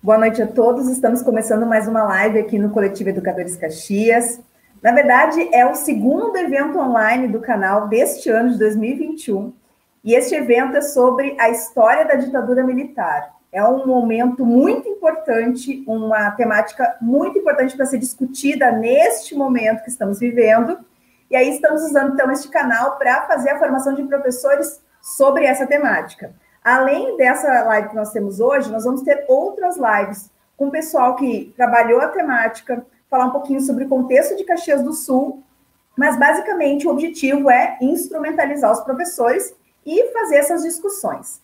Boa noite a todos. Estamos começando mais uma live aqui no Coletivo Educadores Caxias. Na verdade, é o segundo evento online do canal deste ano de 2021. E este evento é sobre a história da ditadura militar. É um momento muito importante, uma temática muito importante para ser discutida neste momento que estamos vivendo. E aí estamos usando então este canal para fazer a formação de professores sobre essa temática. Além dessa live que nós temos hoje, nós vamos ter outras lives com o pessoal que trabalhou a temática, falar um pouquinho sobre o contexto de Caxias do Sul, mas basicamente o objetivo é instrumentalizar os professores e fazer essas discussões.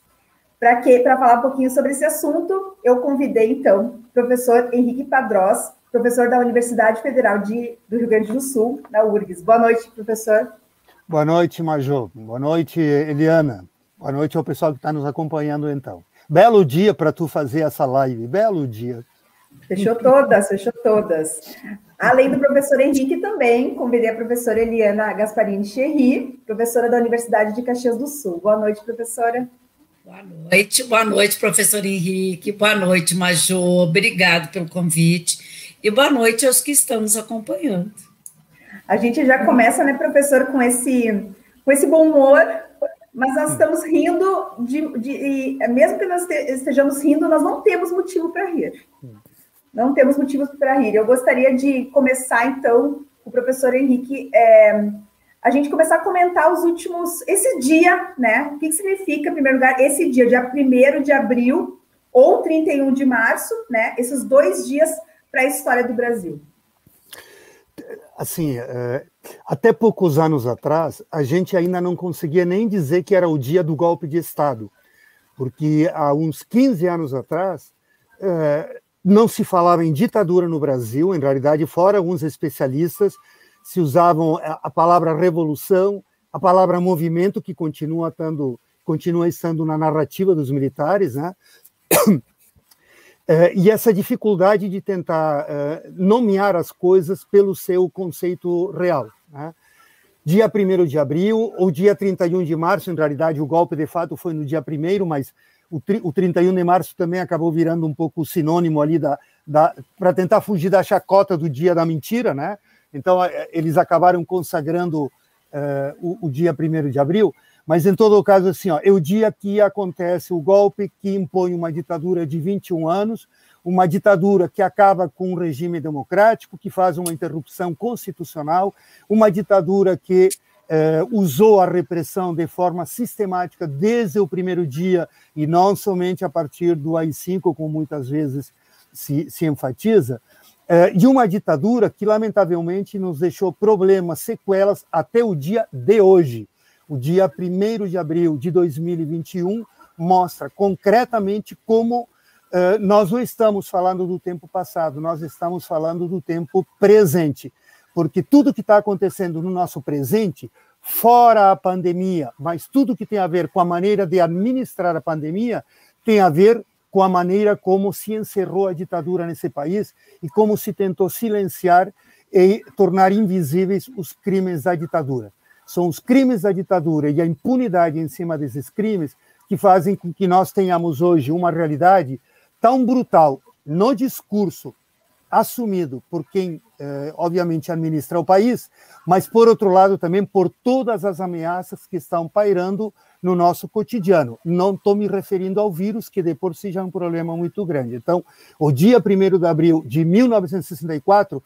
Para que para falar um pouquinho sobre esse assunto, eu convidei então o professor Henrique Padrós, professor da Universidade Federal de, do Rio Grande do Sul, na URGS. Boa noite, professor. Boa noite, Major. Boa noite, Eliana. Boa noite ao pessoal que está nos acompanhando, então. Belo dia para tu fazer essa live, belo dia. Fechou todas, fechou todas. Além do professor Henrique, também convidei a professora Eliana Gasparini Cherry, professora da Universidade de Caxias do Sul. Boa noite, professora. Boa noite, boa noite, professor Henrique. Boa noite, Major. Obrigado pelo convite. E boa noite aos que estão nos acompanhando. A gente já começa, né, professor, com esse, com esse bom humor, mas nós estamos rindo de, de mesmo que nós estejamos rindo, nós não temos motivo para rir. Não temos motivos para rir. Eu gostaria de começar, então, o professor Henrique, é, a gente começar a comentar os últimos, esse dia, né? O que, que significa, em primeiro lugar, esse dia, dia 1 de abril ou 31 de março, né? Esses dois dias para a história do Brasil assim, é, até poucos anos atrás, a gente ainda não conseguia nem dizer que era o dia do golpe de Estado, porque há uns 15 anos atrás é, não se falava em ditadura no Brasil, em realidade, fora alguns especialistas, se usavam a palavra revolução, a palavra movimento, que continua, tando, continua estando na narrativa dos militares, né? Uh, e essa dificuldade de tentar uh, nomear as coisas pelo seu conceito real. Né? Dia 1 de abril ou dia 31 de março, em realidade o golpe de fato foi no dia 1, mas o, o 31 de março também acabou virando um pouco sinônimo ali da, da para tentar fugir da chacota do dia da mentira, né? Então eles acabaram consagrando uh, o, o dia 1 de abril. Mas, em todo caso, assim, ó, é o dia que acontece o golpe que impõe uma ditadura de 21 anos, uma ditadura que acaba com um regime democrático, que faz uma interrupção constitucional, uma ditadura que eh, usou a repressão de forma sistemática desde o primeiro dia e não somente a partir do AI-5, como muitas vezes se, se enfatiza, eh, e uma ditadura que, lamentavelmente, nos deixou problemas, sequelas até o dia de hoje o dia 1 de abril de 2021 mostra concretamente como uh, nós não estamos falando do tempo passado, nós estamos falando do tempo presente, porque tudo que está acontecendo no nosso presente, fora a pandemia, mas tudo que tem a ver com a maneira de administrar a pandemia, tem a ver com a maneira como se encerrou a ditadura nesse país e como se tentou silenciar e tornar invisíveis os crimes da ditadura. São os crimes da ditadura e a impunidade em cima desses crimes que fazem com que nós tenhamos hoje uma realidade tão brutal no discurso assumido por quem, eh, obviamente, administra o país, mas, por outro lado, também por todas as ameaças que estão pairando no nosso cotidiano. Não estou me referindo ao vírus, que de por si já é um problema muito grande. Então, o dia 1 de abril de 1964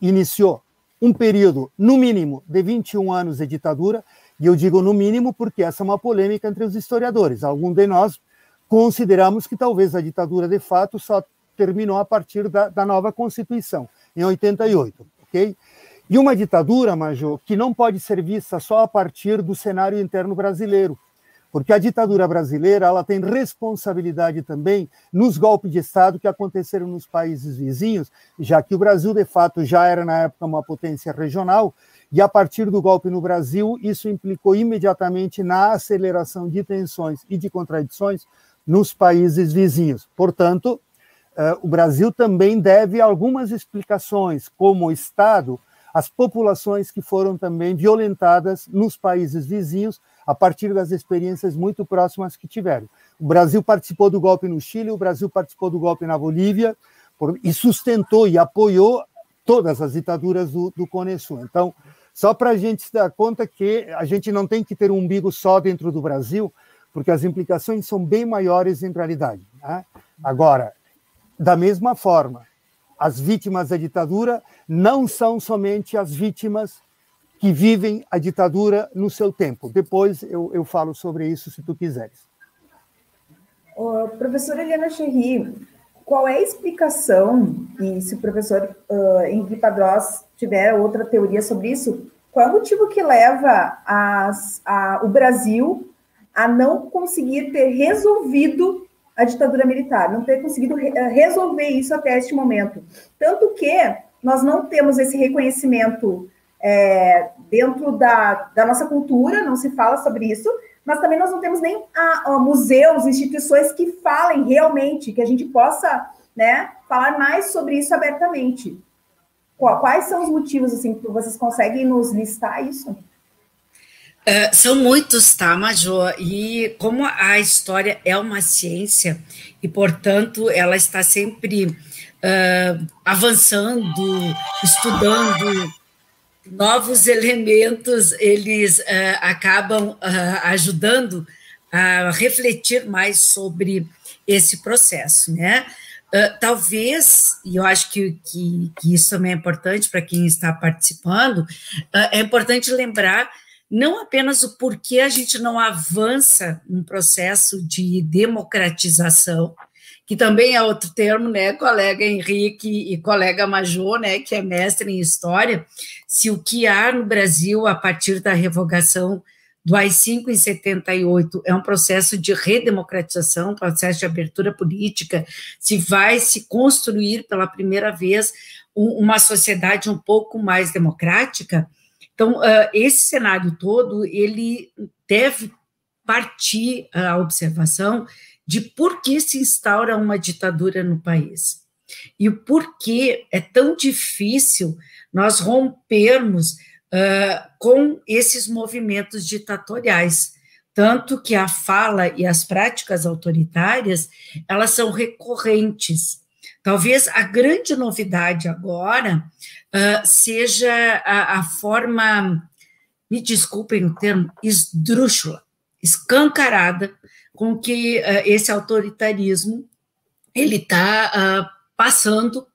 iniciou um período, no mínimo, de 21 anos de ditadura, e eu digo no mínimo porque essa é uma polêmica entre os historiadores. Alguns de nós consideramos que talvez a ditadura de fato só terminou a partir da, da nova Constituição, em 88, ok? E uma ditadura, Major, que não pode ser vista só a partir do cenário interno brasileiro, porque a ditadura brasileira ela tem responsabilidade também nos golpes de Estado que aconteceram nos países vizinhos, já que o Brasil, de fato, já era na época uma potência regional, e a partir do golpe no Brasil, isso implicou imediatamente na aceleração de tensões e de contradições nos países vizinhos. Portanto, eh, o Brasil também deve algumas explicações como Estado às populações que foram também violentadas nos países vizinhos a partir das experiências muito próximas que tiveram. O Brasil participou do golpe no Chile, o Brasil participou do golpe na Bolívia por, e sustentou e apoiou todas as ditaduras do, do Cone Sul. Então, só para a gente se dar conta que a gente não tem que ter um umbigo só dentro do Brasil, porque as implicações são bem maiores em realidade. Né? Agora, da mesma forma, as vítimas da ditadura não são somente as vítimas que vivem a ditadura no seu tempo. Depois eu, eu falo sobre isso, se tu quiseres. Oh, professora Eliana Cherry, qual é a explicação, e se o professor uh, Henrique Padrós tiver outra teoria sobre isso, qual é o motivo que leva as, a, o Brasil a não conseguir ter resolvido a ditadura militar, não ter conseguido re eh, resolver isso até este momento? Tanto que nós não temos esse reconhecimento é, dentro da, da nossa cultura, não se fala sobre isso, mas também nós não temos nem a, a, museus, instituições que falem realmente, que a gente possa né, falar mais sobre isso abertamente. Quais são os motivos, assim, que vocês conseguem nos listar isso? Uh, são muitos, tá, Major? E como a história é uma ciência, e, portanto, ela está sempre uh, avançando, estudando, novos elementos eles uh, acabam uh, ajudando a refletir mais sobre esse processo, né? Uh, talvez, e eu acho que, que, que, isso também é importante para quem está participando, é importante lembrar não apenas o porquê a gente não avança num processo de democratização, que também é outro termo, né, colega Henrique e colega Major, né, que é mestre em história, se o que há no Brasil a partir da revogação do AI-5 em 78 é um processo de redemocratização, processo de abertura política, se vai se construir pela primeira vez uma sociedade um pouco mais democrática. Então, esse cenário todo, ele deve partir a observação de por que se instaura uma ditadura no país e o porquê é tão difícil nós rompermos uh, com esses movimentos ditatoriais, tanto que a fala e as práticas autoritárias elas são recorrentes. Talvez a grande novidade agora uh, seja a, a forma, me desculpem o termo, esdrúxula, escancarada com que uh, esse autoritarismo ele está uh, passando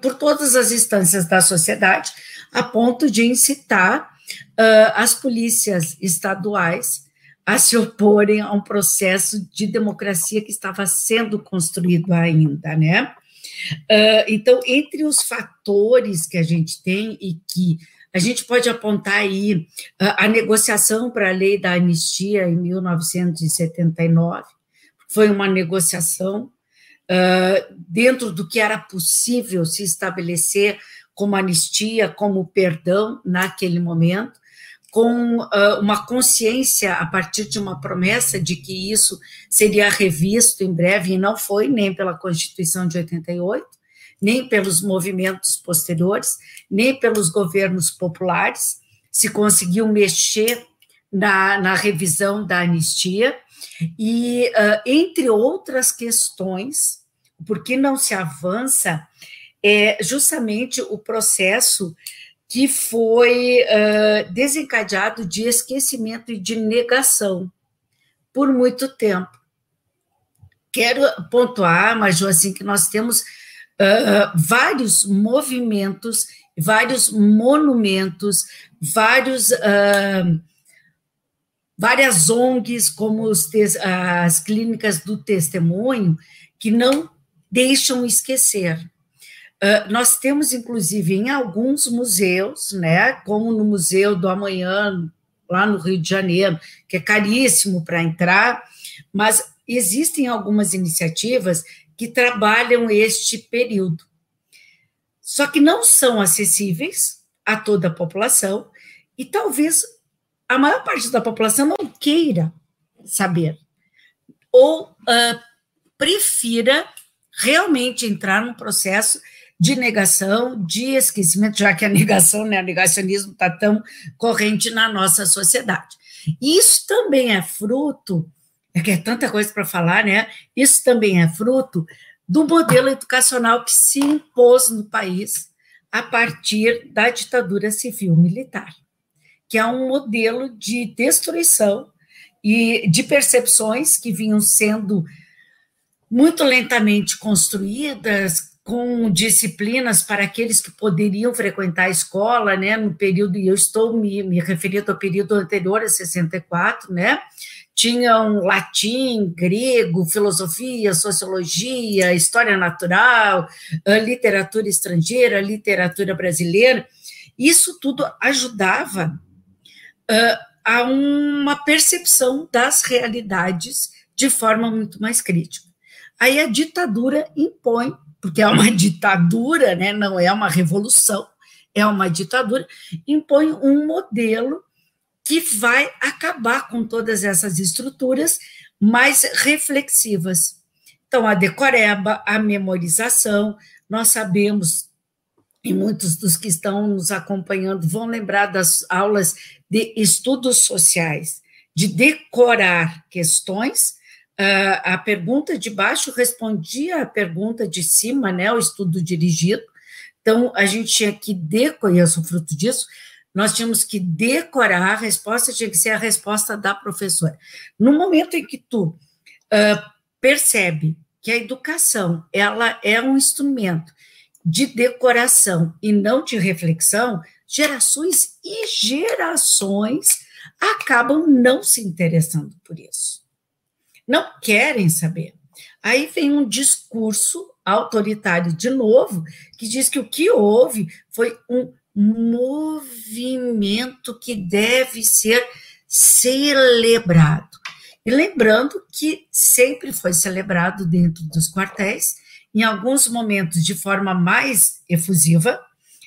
por todas as instâncias da sociedade, a ponto de incitar uh, as polícias estaduais a se oporem a um processo de democracia que estava sendo construído ainda, né? Uh, então, entre os fatores que a gente tem e que a gente pode apontar aí a, a negociação para a lei da anistia em 1979, foi uma negociação uh, dentro do que era possível se estabelecer como anistia, como perdão naquele momento, com uh, uma consciência a partir de uma promessa de que isso seria revisto em breve, e não foi nem pela Constituição de 88, nem pelos movimentos posteriores, nem pelos governos populares, se conseguiu mexer na, na revisão da anistia, e, uh, entre outras questões, por que não se avança, é justamente o processo que foi uh, desencadeado de esquecimento e de negação por muito tempo. Quero pontuar, mas assim, que nós temos uh, vários movimentos, vários monumentos, vários, uh, várias ONGs, como as clínicas do testemunho, que não deixam esquecer. Uh, nós temos, inclusive, em alguns museus, né, como no Museu do Amanhã, lá no Rio de Janeiro, que é caríssimo para entrar, mas existem algumas iniciativas que trabalham este período. Só que não são acessíveis a toda a população e talvez a maior parte da população não queira saber ou uh, prefira realmente entrar num processo de negação, de esquecimento, já que a negação, né, o negacionismo está tão corrente na nossa sociedade. Isso também é fruto é que é tanta coisa para falar, né? Isso também é fruto do modelo educacional que se impôs no país a partir da ditadura civil-militar, que é um modelo de destruição e de percepções que vinham sendo muito lentamente construídas, com disciplinas para aqueles que poderiam frequentar a escola, né, no período, e eu estou me, me referindo ao período anterior a 64, né, tinham latim, grego, filosofia, sociologia, história natural, literatura estrangeira, literatura brasileira. Isso tudo ajudava uh, a uma percepção das realidades de forma muito mais crítica. Aí a ditadura impõe porque é uma ditadura, né? não é uma revolução, é uma ditadura, impõe um modelo que vai acabar com todas essas estruturas mais reflexivas. Então, a decoreba, a memorização, nós sabemos, e muitos dos que estão nos acompanhando vão lembrar das aulas de estudos sociais, de decorar questões Uh, a pergunta de baixo respondia à pergunta de cima, né, o estudo dirigido. Então, a gente tinha que decorar, eu sou fruto disso, nós tínhamos que decorar, a resposta tinha que ser a resposta da professora. No momento em que tu uh, percebe que a educação ela é um instrumento de decoração e não de reflexão, gerações e gerações acabam não se interessando por isso não querem saber. Aí vem um discurso autoritário de novo, que diz que o que houve foi um movimento que deve ser celebrado. E lembrando que sempre foi celebrado dentro dos quartéis, em alguns momentos de forma mais efusiva,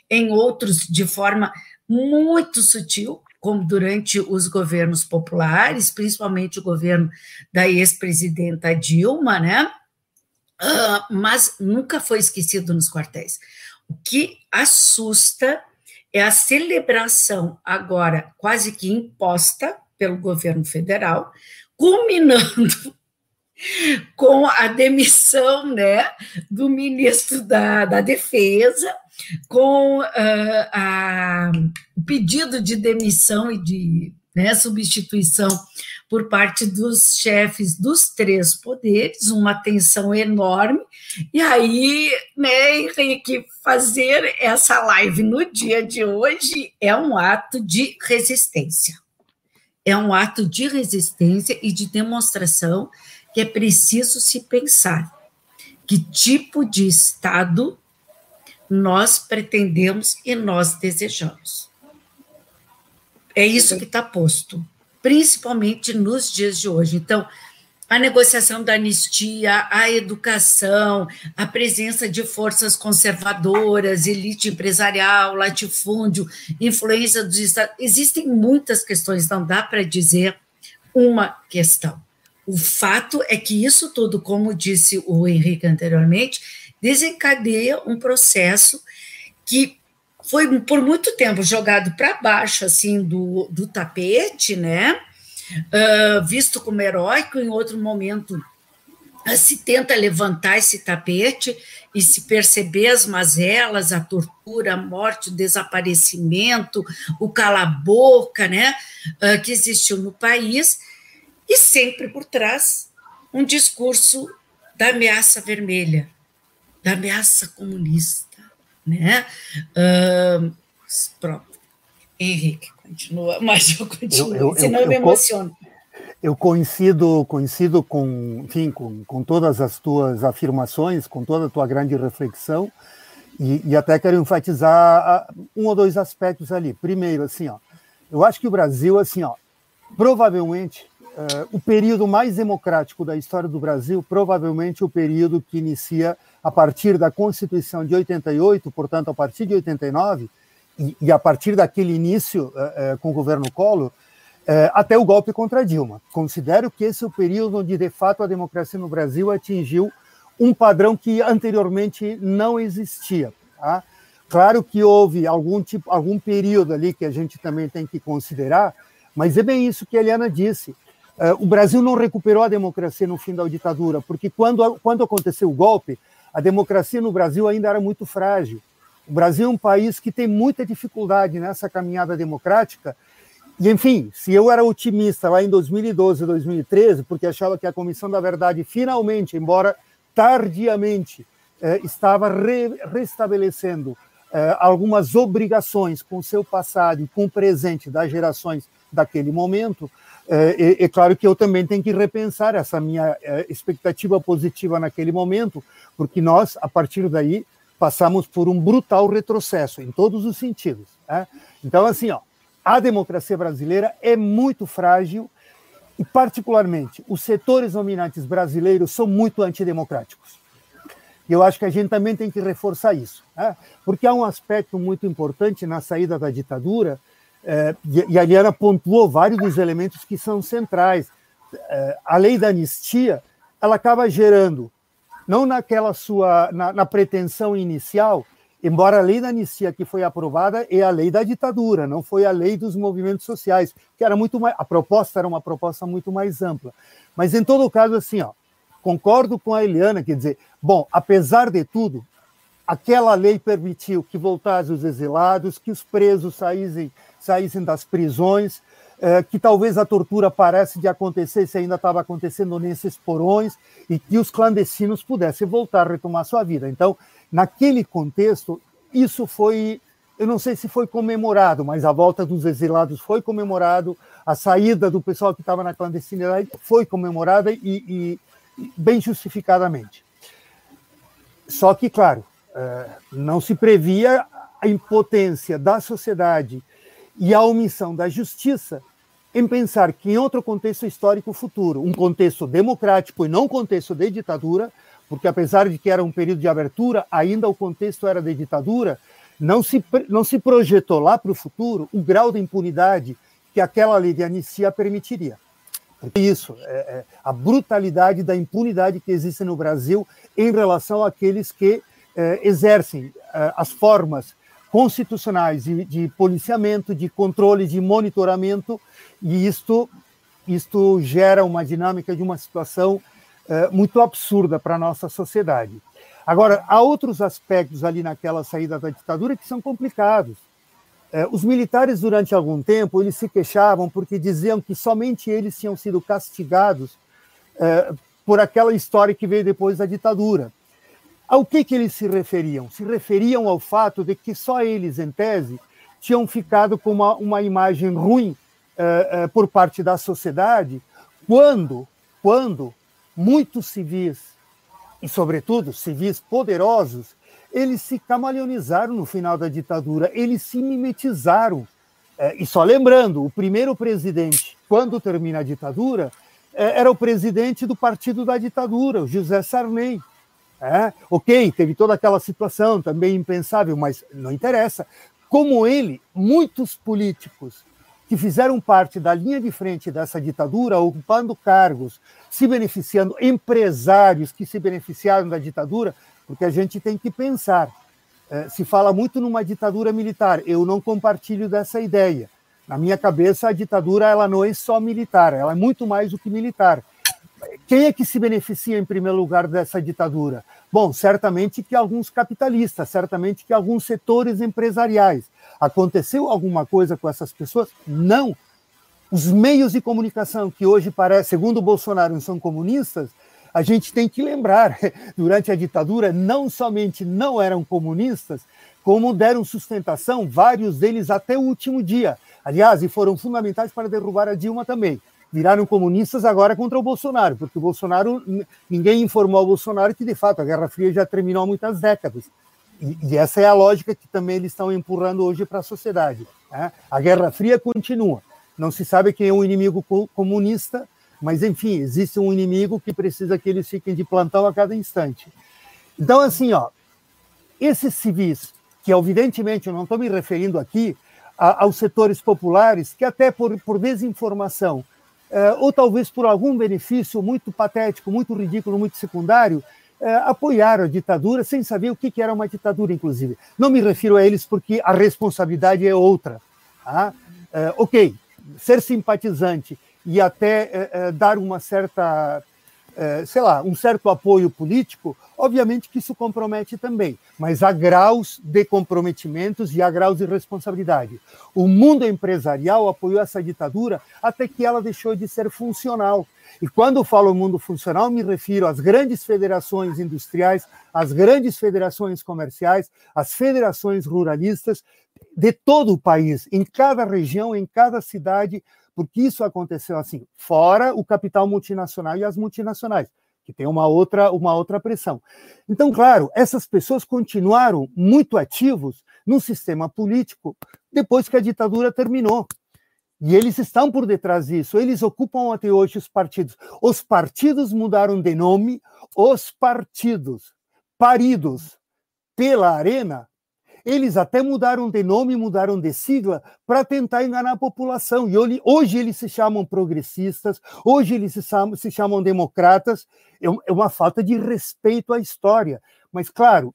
em outros de forma muito sutil, como durante os governos populares, principalmente o governo da ex-presidenta Dilma, né? Uh, mas nunca foi esquecido nos quartéis. O que assusta é a celebração agora quase que imposta pelo governo federal, culminando com a demissão né, do ministro da, da Defesa, com uh, a, o pedido de demissão e de né, substituição por parte dos chefes dos três poderes, uma tensão enorme. E aí, né, Henrique, fazer essa live no dia de hoje é um ato de resistência. É um ato de resistência e de demonstração que é preciso se pensar que tipo de Estado nós pretendemos e nós desejamos. É isso que está posto, principalmente nos dias de hoje. Então, a negociação da anistia, a educação, a presença de forças conservadoras, elite empresarial, latifúndio, influência dos Estados. Existem muitas questões, não dá para dizer uma questão. O fato é que isso tudo, como disse o Henrique anteriormente, desencadeia um processo que foi por muito tempo jogado para baixo assim do, do tapete, né? Uh, visto como heróico, em outro momento uh, se tenta levantar esse tapete e se perceber as mazelas, a tortura, a morte, o desaparecimento, o cala-boca, né? Uh, que existiu no país, e sempre por trás um discurso da ameaça vermelha, da ameaça comunista, né? Uh, pronto. Henrique, continua, mas eu continuo, eu, eu, senão eu, eu me emociono. Eu coincido, coincido com, enfim, com, com todas as tuas afirmações, com toda a tua grande reflexão, e, e até quero enfatizar um ou dois aspectos ali. Primeiro, assim, ó, eu acho que o Brasil, assim, ó, provavelmente Uh, o período mais democrático da história do Brasil, provavelmente o período que inicia a partir da Constituição de 88, portanto, a partir de 89, e, e a partir daquele início uh, uh, com o governo Collor, até o golpe contra Dilma. Considero que esse é o período onde, de fato, a democracia no Brasil atingiu um padrão que anteriormente não existia. Tá? Claro que houve algum tipo, algum período ali que a gente também tem que considerar, mas é bem isso que a Eliana disse o Brasil não recuperou a democracia no fim da ditadura, porque quando, quando aconteceu o golpe, a democracia no Brasil ainda era muito frágil. O Brasil é um país que tem muita dificuldade nessa caminhada democrática. E, enfim, se eu era otimista lá em 2012, 2013, porque achava que a Comissão da Verdade finalmente, embora tardiamente, eh, estava re restabelecendo eh, algumas obrigações com o seu passado e com o presente das gerações daquele momento, é, é, claro que eu também tenho que repensar essa minha é, expectativa positiva naquele momento, porque nós, a partir daí, passamos por um brutal retrocesso em todos os sentidos. Né? Então, assim, ó, a democracia brasileira é muito frágil e, particularmente, os setores dominantes brasileiros são muito antidemocráticos. E eu acho que a gente também tem que reforçar isso, né? porque há um aspecto muito importante na saída da ditadura, é, e a Liana pontuou vários dos elementos que são centrais. É, a lei da anistia ela acaba gerando, não naquela sua na, na, pretensão inicial, embora a lei da anistia que foi aprovada é a lei da ditadura, não foi a lei dos movimentos sociais, que era muito mais, a proposta era uma proposta muito mais ampla. Mas em todo caso, assim, ó, concordo com a Eliana, quer dizer, bom, apesar de tudo, aquela lei permitiu que voltassem os exilados, que os presos saíssem saíssem das prisões, é, que talvez a tortura parece de acontecer se ainda estava acontecendo nesses porões e que os clandestinos pudessem voltar a retomar sua vida. Então, naquele contexto, isso foi, eu não sei se foi comemorado, mas a volta dos exilados foi comemorado, a saída do pessoal que estava na clandestinidade foi comemorada e, e, bem justificadamente. Só que, claro, é, não se previa a impotência da sociedade e a omissão da justiça em pensar que em outro contexto histórico futuro, um contexto democrático e não um contexto de ditadura, porque apesar de que era um período de abertura, ainda o contexto era de ditadura, não se, não se projetou lá para o futuro o grau de impunidade que aquela lei de anistia permitiria. Porque isso, é, é, a brutalidade da impunidade que existe no Brasil em relação àqueles que é, exercem é, as formas constitucionais de, de policiamento, de controle, de monitoramento, e isto, isto gera uma dinâmica de uma situação é, muito absurda para a nossa sociedade. Agora, há outros aspectos ali naquela saída da ditadura que são complicados. É, os militares, durante algum tempo, eles se queixavam porque diziam que somente eles tinham sido castigados é, por aquela história que veio depois da ditadura. Ao que, que eles se referiam? Se referiam ao fato de que só eles, em tese, tinham ficado com uma, uma imagem ruim uh, uh, por parte da sociedade, quando, quando muitos civis, e sobretudo civis poderosos, eles se camaleonizaram no final da ditadura, eles se mimetizaram. Uh, e só lembrando, o primeiro presidente, quando termina a ditadura, era o presidente do partido da ditadura, o José Sarney. É, ok, teve toda aquela situação também impensável, mas não interessa. Como ele, muitos políticos que fizeram parte da linha de frente dessa ditadura, ocupando cargos, se beneficiando, empresários que se beneficiaram da ditadura, porque a gente tem que pensar. É, se fala muito numa ditadura militar, eu não compartilho dessa ideia. Na minha cabeça, a ditadura ela não é só militar, ela é muito mais do que militar. Quem é que se beneficia em primeiro lugar dessa ditadura? Bom, certamente que alguns capitalistas, certamente que alguns setores empresariais. Aconteceu alguma coisa com essas pessoas? Não. Os meios de comunicação que hoje parece, segundo Bolsonaro, são comunistas, a gente tem que lembrar, durante a ditadura, não somente não eram comunistas, como deram sustentação, vários deles até o último dia. Aliás, e foram fundamentais para derrubar a Dilma também viraram comunistas agora contra o Bolsonaro, porque o Bolsonaro, ninguém informou ao Bolsonaro que, de fato, a Guerra Fria já terminou há muitas décadas. E, e essa é a lógica que também eles estão empurrando hoje para a sociedade. Né? A Guerra Fria continua. Não se sabe quem é o inimigo comunista, mas, enfim, existe um inimigo que precisa que eles fiquem de plantão a cada instante. Então, assim, ó, esses civis, que evidentemente eu não estou me referindo aqui a, aos setores populares, que até por, por desinformação ou talvez por algum benefício muito patético, muito ridículo, muito secundário, é, apoiaram a ditadura sem saber o que, era uma ditadura, inclusive. Não me refiro a eles porque a responsabilidade é outra. Tá? É, ok, ser simpatizante e até é, é, dar uma certa, é, sei lá, um certo apoio político, obviamente que isso compromete também, mas há graus de comprometimentos e há graus de responsabilidade. O mundo empresarial apoiou essa ditadura até que ela deixou de ser funcional. E quando falo mundo funcional, me refiro às grandes federações industriais, às grandes federações comerciais, às federações ruralistas de todo o país, em cada região, em cada cidade, porque isso aconteceu assim, fora o capital multinacional e as multinacionais, que tem uma outra, uma outra pressão. Então, claro, essas pessoas continuaram muito ativos no sistema político depois que a ditadura terminou. E eles estão por detrás disso, eles ocupam até hoje os partidos. Os partidos mudaram de nome, os partidos paridos pela arena eles até mudaram de nome, mudaram de sigla para tentar enganar a população. E hoje eles se chamam progressistas, hoje eles se chamam, se chamam democratas. É, é uma falta de respeito à história. Mas, claro,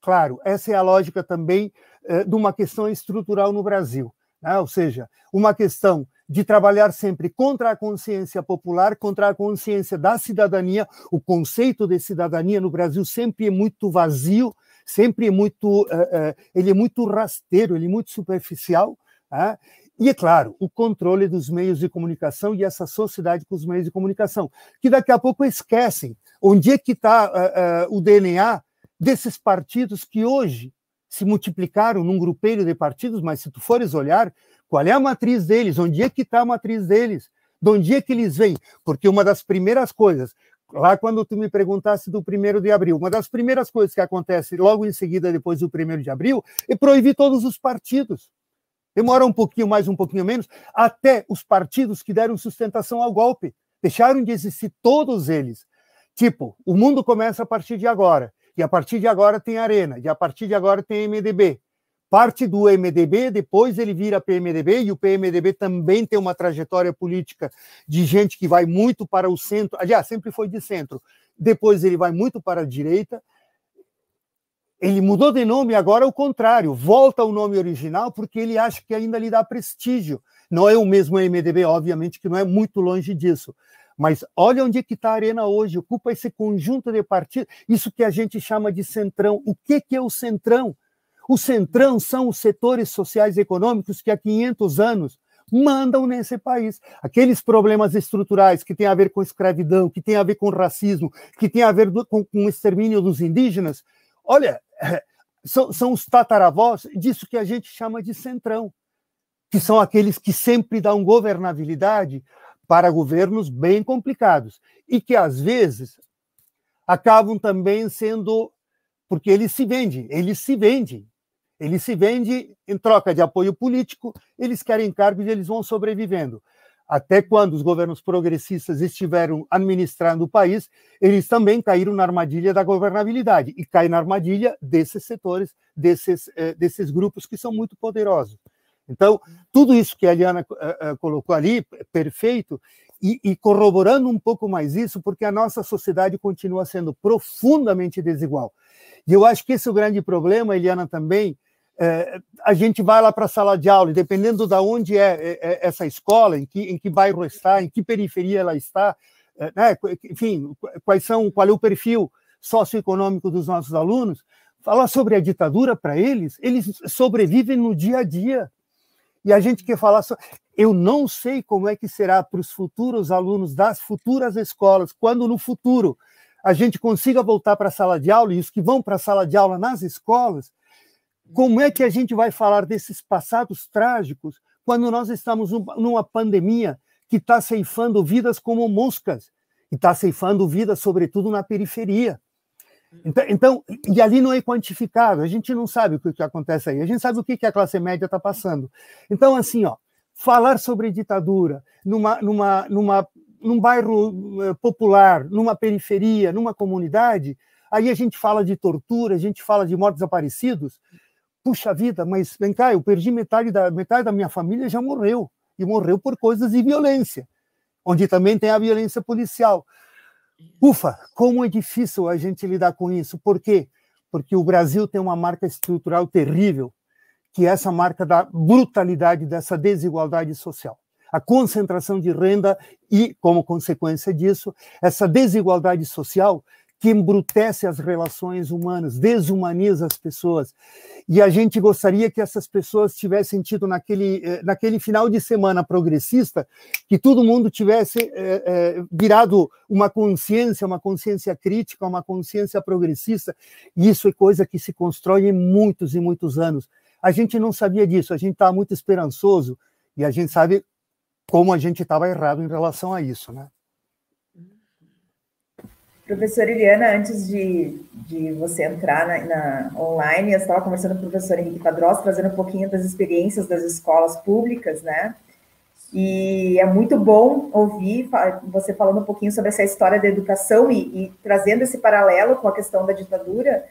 claro, essa é a lógica também é, de uma questão estrutural no Brasil. Né? Ou seja, uma questão de trabalhar sempre contra a consciência popular, contra a consciência da cidadania. O conceito de cidadania no Brasil sempre é muito vazio, sempre muito, uh, uh, ele é muito rasteiro, ele é muito superficial, uh, e é claro, o controle dos meios de comunicação e essa sociedade com os meios de comunicação, que daqui a pouco esquecem onde é que está o DNA desses partidos que hoje se multiplicaram num grupeiro de partidos, mas se tu fores olhar, qual é a matriz deles? Onde é que está a matriz deles? De onde é que eles vêm? Porque uma das primeiras coisas, lá quando tu me perguntasse do primeiro de abril, uma das primeiras coisas que acontece logo em seguida, depois do primeiro de abril, é proibir todos os partidos. Demora um pouquinho mais, um pouquinho menos, até os partidos que deram sustentação ao golpe. Deixaram de existir todos eles. Tipo, o mundo começa a partir de agora. E a partir de agora tem Arena. E a partir de agora tem MDB parte do MDB, depois ele vira PMDB, e o PMDB também tem uma trajetória política de gente que vai muito para o centro, aliás, sempre foi de centro, depois ele vai muito para a direita. Ele mudou de nome, agora é o contrário, volta ao nome original, porque ele acha que ainda lhe dá prestígio. Não é o mesmo MDB, obviamente, que não é muito longe disso. Mas olha onde é que está a Arena hoje, ocupa esse conjunto de partidos, isso que a gente chama de centrão. O que, que é o centrão? O centrão são os setores sociais e econômicos que há 500 anos mandam nesse país. Aqueles problemas estruturais que têm a ver com escravidão, que têm a ver com racismo, que têm a ver com, com o extermínio dos indígenas, olha, são, são os tataravós disso que a gente chama de centrão, que são aqueles que sempre dão governabilidade para governos bem complicados e que, às vezes, acabam também sendo. Porque eles se vendem, eles se vendem ele se vende em troca de apoio político, eles querem cargos e eles vão sobrevivendo. Até quando os governos progressistas estiveram administrando o país, eles também caíram na armadilha da governabilidade e caem na armadilha desses setores, desses, eh, desses grupos que são muito poderosos. Então, tudo isso que a Eliana uh, uh, colocou ali, perfeito, e, e, corroborando um pouco mais isso, porque a nossa sociedade continua sendo profundamente desigual. E eu acho que esse é o grande problema, Eliana, também, é, a gente vai lá para a sala de aula, dependendo de onde é, é, é, essa escola, em que, em que bairro está, em que periferia ela está, é, né, enfim, quais são, qual é o perfil socioeconômico dos nossos alunos, falar sobre a ditadura para eles, eles sobrevivem no dia a dia. E a gente quer falar sobre. Eu não sei como é que será para os futuros alunos das futuras escolas, quando no futuro a gente consiga voltar para a sala de aula, e os que vão para a sala de aula nas escolas, como é que a gente vai falar desses passados trágicos quando nós estamos numa pandemia que está ceifando vidas como moscas e está ceifando vidas, sobretudo, na periferia? Então, então, e ali não é quantificado, a gente não sabe o que, que acontece aí, a gente sabe o que, que a classe média está passando. Então, assim, ó, falar sobre ditadura numa, numa, numa, num bairro eh, popular, numa periferia, numa comunidade, aí a gente fala de tortura, a gente fala de mortos desaparecidos, puxa vida, mas vem cá, eu perdi metade da, metade da minha família já morreu, e morreu por coisas de violência, onde também tem a violência policial. Ufa, como é difícil a gente lidar com isso. Por quê? Porque o Brasil tem uma marca estrutural terrível, que é essa marca da brutalidade, dessa desigualdade social. a concentração de renda e, como consequência disso, essa desigualdade social que embrutece as relações humanas, desumaniza as pessoas. E a gente gostaria que essas pessoas tivessem tido naquele, eh, naquele final de semana progressista, que todo mundo tivesse é, é, virado uma consciência, uma consciência crítica, uma consciência progressista. E isso é coisa que se constrói em muitos e muitos anos. A gente não sabia disso, a gente estava muito esperançoso e a gente sabe como a gente estava errado em relação a isso, né? Professora Iliana, antes de, de você entrar na, na online, eu estava conversando com o professor Henrique Padrós, trazendo um pouquinho das experiências das escolas públicas, né? E é muito bom ouvir você falando um pouquinho sobre essa história da educação e, e trazendo esse paralelo com a questão da ditadura,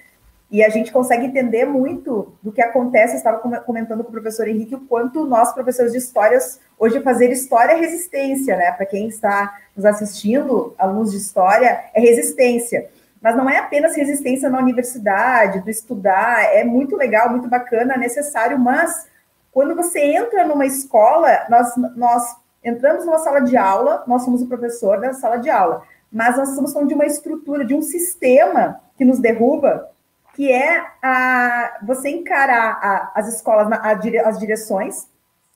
e a gente consegue entender muito do que acontece. Eu estava comentando com o professor Henrique o quanto nós, professores de histórias, hoje fazer história é resistência, né? Para quem está nos assistindo, alunos de história, é resistência. Mas não é apenas resistência na universidade, do estudar, é muito legal, muito bacana, necessário, mas quando você entra numa escola, nós, nós entramos numa sala de aula, nós somos o professor da sala de aula, mas nós estamos falando de uma estrutura, de um sistema que nos derruba, que é a, você encarar a, as escolas, a, as direções,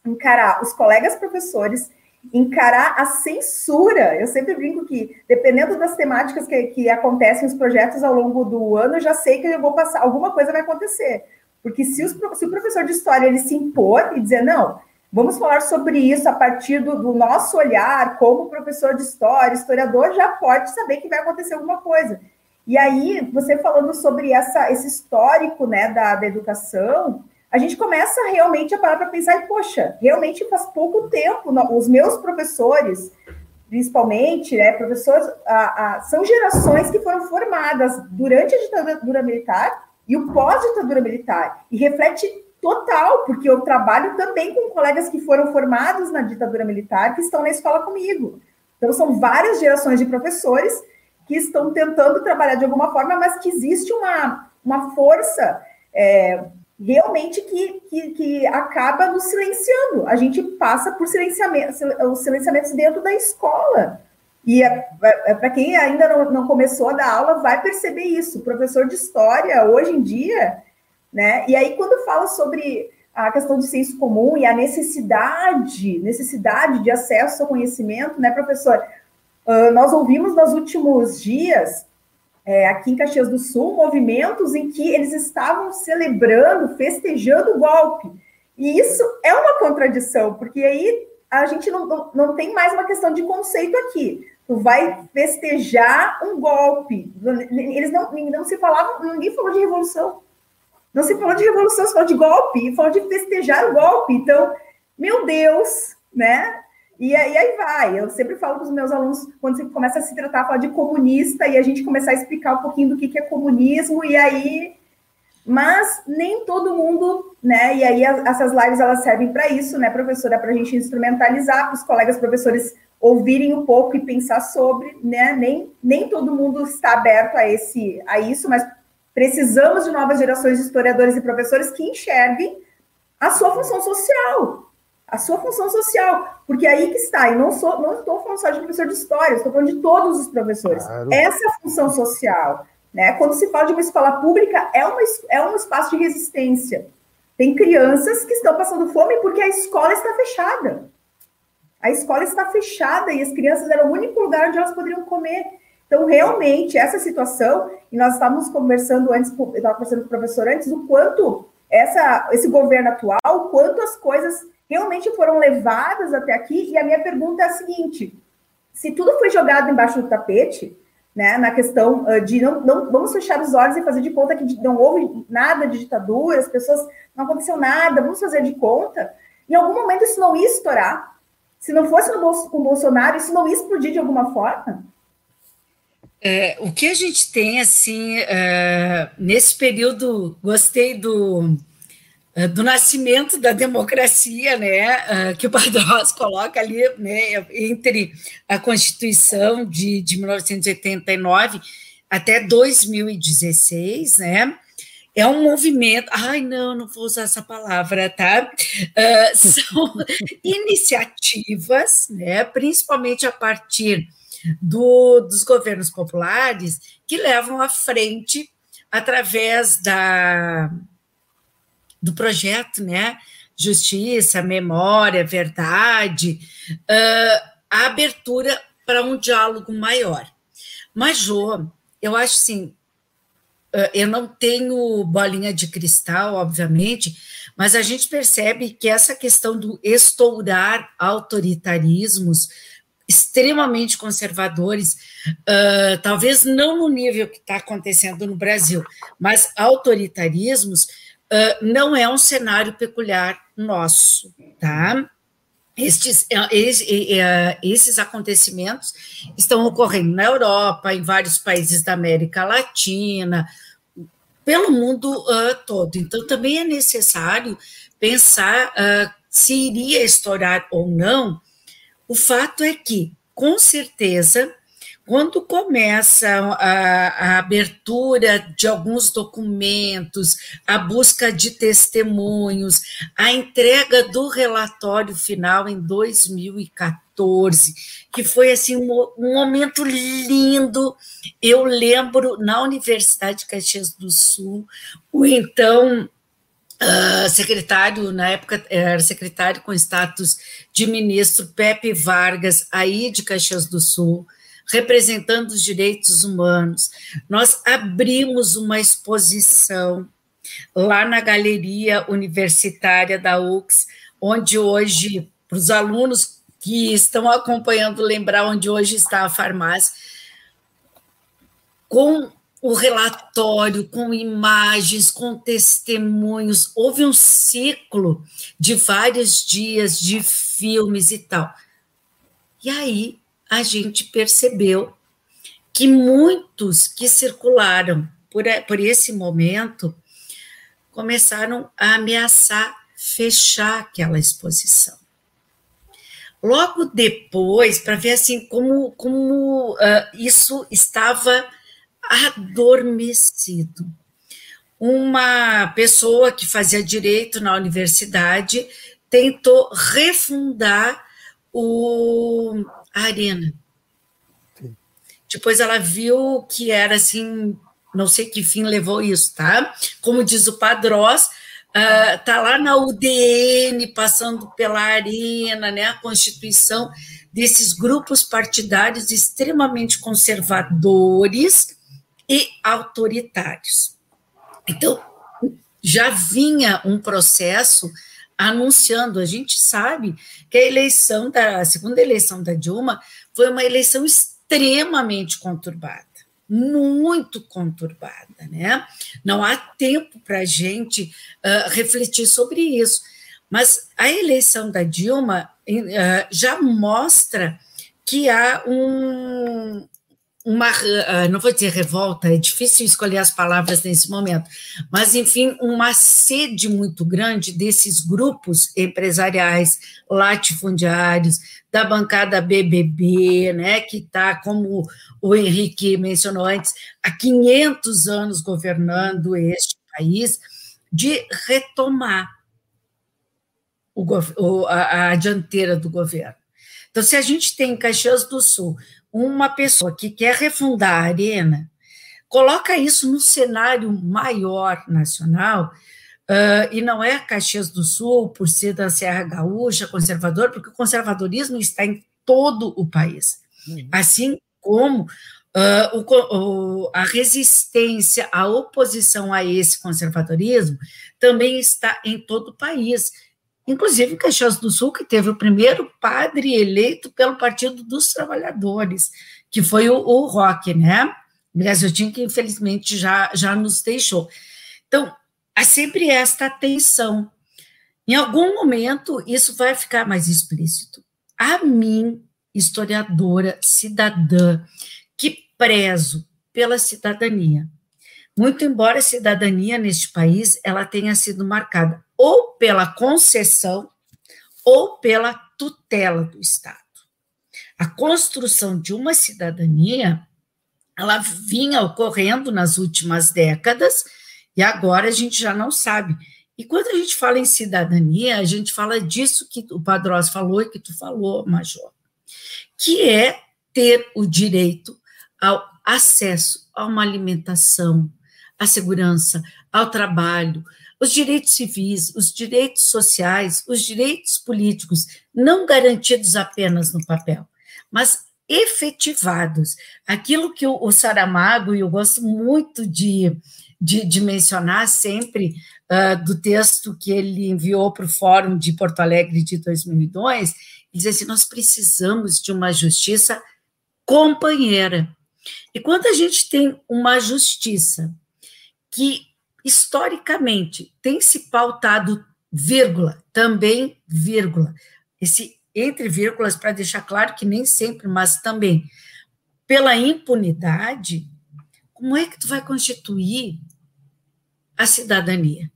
encarar os colegas professores, encarar a censura. Eu sempre brinco que, dependendo das temáticas que, que acontecem os projetos ao longo do ano, eu já sei que eu vou passar, alguma coisa vai acontecer. Porque se, os, se o professor de história ele se impor e dizer, não, vamos falar sobre isso a partir do, do nosso olhar, como professor de história, historiador, já pode saber que vai acontecer alguma coisa. E aí, você falando sobre essa, esse histórico né, da, da educação, a gente começa realmente a parar para pensar, e, poxa, realmente faz pouco tempo, os meus professores, principalmente, né, professores, a, a, são gerações que foram formadas durante a ditadura militar e o pós-ditadura militar, e reflete total, porque eu trabalho também com colegas que foram formados na ditadura militar, que estão na escola comigo. Então, são várias gerações de professores que estão tentando trabalhar de alguma forma, mas que existe uma, uma força é, realmente que, que, que, acaba nos silenciando. A gente passa por silenciamento, os silenciamentos dentro da escola. E é, é, é para quem ainda não, não começou a dar aula, vai perceber isso. Professor de história, hoje em dia, né? E aí, quando fala sobre a questão de senso comum e a necessidade, necessidade de acesso ao conhecimento, né, professor? Uh, nós ouvimos nos últimos dias, é, aqui em Caxias do Sul, movimentos em que eles estavam celebrando, festejando o golpe. E isso é uma contradição, porque aí a gente não, não, não tem mais uma questão de conceito aqui. Tu vai festejar um golpe. Eles não, não se falavam, ninguém falou de revolução. Não se falou de revolução, se falou de golpe, falou de festejar o golpe. Então, meu Deus, né? E aí, aí vai. Eu sempre falo para os meus alunos, quando você começa a se tratar, falar de comunista, e a gente começar a explicar um pouquinho do que, que é comunismo, e aí. Mas nem todo mundo, né? E aí essas lives elas servem para isso, né, professora? Para a gente instrumentalizar, para os colegas professores ouvirem um pouco e pensar sobre, né? Nem, nem todo mundo está aberto a esse a isso, mas precisamos de novas gerações de historiadores e professores que enxerguem a sua função social, a sua função social, porque aí que está, e não, sou, não estou falando só de professor de história, estou falando de todos os professores. Claro. Essa é função social. Né? Quando se fala de uma escola pública, é, uma, é um espaço de resistência. Tem crianças que estão passando fome porque a escola está fechada. A escola está fechada e as crianças eram o único lugar onde elas poderiam comer. Então, realmente, essa situação, e nós estávamos conversando antes, eu estava conversando com o professor antes, o quanto essa, esse governo atual, quanto as coisas realmente foram levadas até aqui. E a minha pergunta é a seguinte: se tudo foi jogado embaixo do tapete, né, na questão de não, não vamos fechar os olhos e fazer de conta que não houve nada de ditadura, as pessoas não aconteceu nada, vamos fazer de conta. Em algum momento isso não ia estourar. Se não fosse no com o Bolsonaro, isso não ia explodir de alguma forma? É, o que a gente tem, assim, é, nesse período, gostei do, do nascimento da democracia, né, é, que o Padrós coloca ali, né, entre a Constituição de, de 1989 até 2016, né, é um movimento. Ai, não, não vou usar essa palavra, tá? Uh, são iniciativas, né, principalmente a partir do, dos governos populares, que levam à frente através da, do projeto, né? Justiça, memória, verdade, uh, a abertura para um diálogo maior. Mas, Jô, eu acho assim, eu não tenho bolinha de cristal, obviamente, mas a gente percebe que essa questão do estourar autoritarismos extremamente conservadores, uh, talvez não no nível que está acontecendo no Brasil, mas autoritarismos uh, não é um cenário peculiar nosso, tá? Estes, esses, esses acontecimentos estão ocorrendo na Europa, em vários países da América Latina, pelo mundo uh, todo. Então, também é necessário pensar uh, se iria estourar ou não. O fato é que, com certeza, quando começa a, a, abertura de alguns documentos, a busca de testemunhos, a entrega do relatório final em 2014, que foi assim um, um momento lindo. Eu lembro na Universidade de Caxias do Sul, o então Uh, secretário, na época era secretário com status de ministro Pepe Vargas, aí de Caxias do Sul, representando os direitos humanos. Nós abrimos uma exposição lá na galeria universitária da UX, onde hoje, para os alunos que estão acompanhando, lembrar onde hoje está a farmácia, com o relatório, com imagens, com testemunhos. Houve um ciclo de vários dias de filmes e tal. E aí a gente percebeu que muitos que circularam por, por esse momento começaram a ameaçar fechar aquela exposição. Logo depois, para ver assim como, como uh, isso estava adormecido. Uma pessoa que fazia direito na universidade tentou refundar o, a arena. Sim. Depois ela viu que era assim, não sei que fim levou isso, tá? Como diz o Padrós, uh, tá lá na UDN, passando pela arena, né? A constituição desses grupos partidários extremamente conservadores e autoritários. Então, já vinha um processo anunciando, a gente sabe que a eleição da a segunda eleição da Dilma foi uma eleição extremamente conturbada, muito conturbada, né? Não há tempo para a gente uh, refletir sobre isso, mas a eleição da Dilma uh, já mostra que há um, uma, ah, não vou dizer revolta, é difícil escolher as palavras nesse momento, mas, enfim, uma sede muito grande desses grupos empresariais, latifundiários, da bancada BBB, né, que está, como o Henrique mencionou antes, há 500 anos governando este país, de retomar o, a, a dianteira do governo. Então, se a gente tem em Caxias do Sul uma pessoa que quer refundar a arena, coloca isso no cenário maior nacional, uh, e não é Caxias do Sul, por ser da Serra Gaúcha, conservador, porque o conservadorismo está em todo o país. Uhum. Assim como uh, o, o, a resistência, a oposição a esse conservadorismo também está em todo o país inclusive Caxias do Sul, que teve o primeiro padre eleito pelo Partido dos Trabalhadores, que foi o, o Roque, né? Brasiltinho, que infelizmente já, já nos deixou. Então, há sempre esta tensão. Em algum momento, isso vai ficar mais explícito. A mim, historiadora, cidadã, que prezo pela cidadania, muito embora a cidadania neste país ela tenha sido marcada ou pela concessão ou pela tutela do Estado. A construção de uma cidadania ela vinha ocorrendo nas últimas décadas E agora a gente já não sabe. E quando a gente fala em cidadania, a gente fala disso que o Padrós falou e que tu falou, Major, que é ter o direito ao acesso a uma alimentação, à segurança, ao trabalho, os direitos civis, os direitos sociais, os direitos políticos, não garantidos apenas no papel, mas efetivados. Aquilo que o, Saramago, e eu gosto muito de, de, de mencionar sempre uh, do texto que ele enviou para o Fórum de Porto Alegre de 2002, ele diz assim: nós precisamos de uma justiça companheira. E quando a gente tem uma justiça que historicamente tem se pautado vírgula, também vírgula, esse entre vírgulas para deixar claro que nem sempre, mas também pela impunidade, como é que tu vai constituir a cidadania?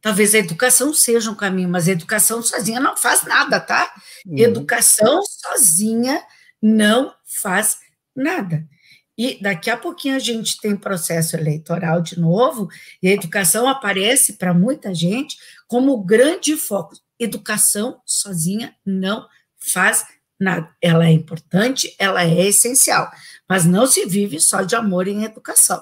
Talvez a educação seja um caminho, mas a educação sozinha não faz nada, tá? Uhum. Educação sozinha não faz nada. E daqui a pouquinho a gente tem processo eleitoral de novo, e a educação aparece para muita gente como grande foco. Educação sozinha não faz nada. Ela é importante, ela é essencial, mas não se vive só de amor em educação.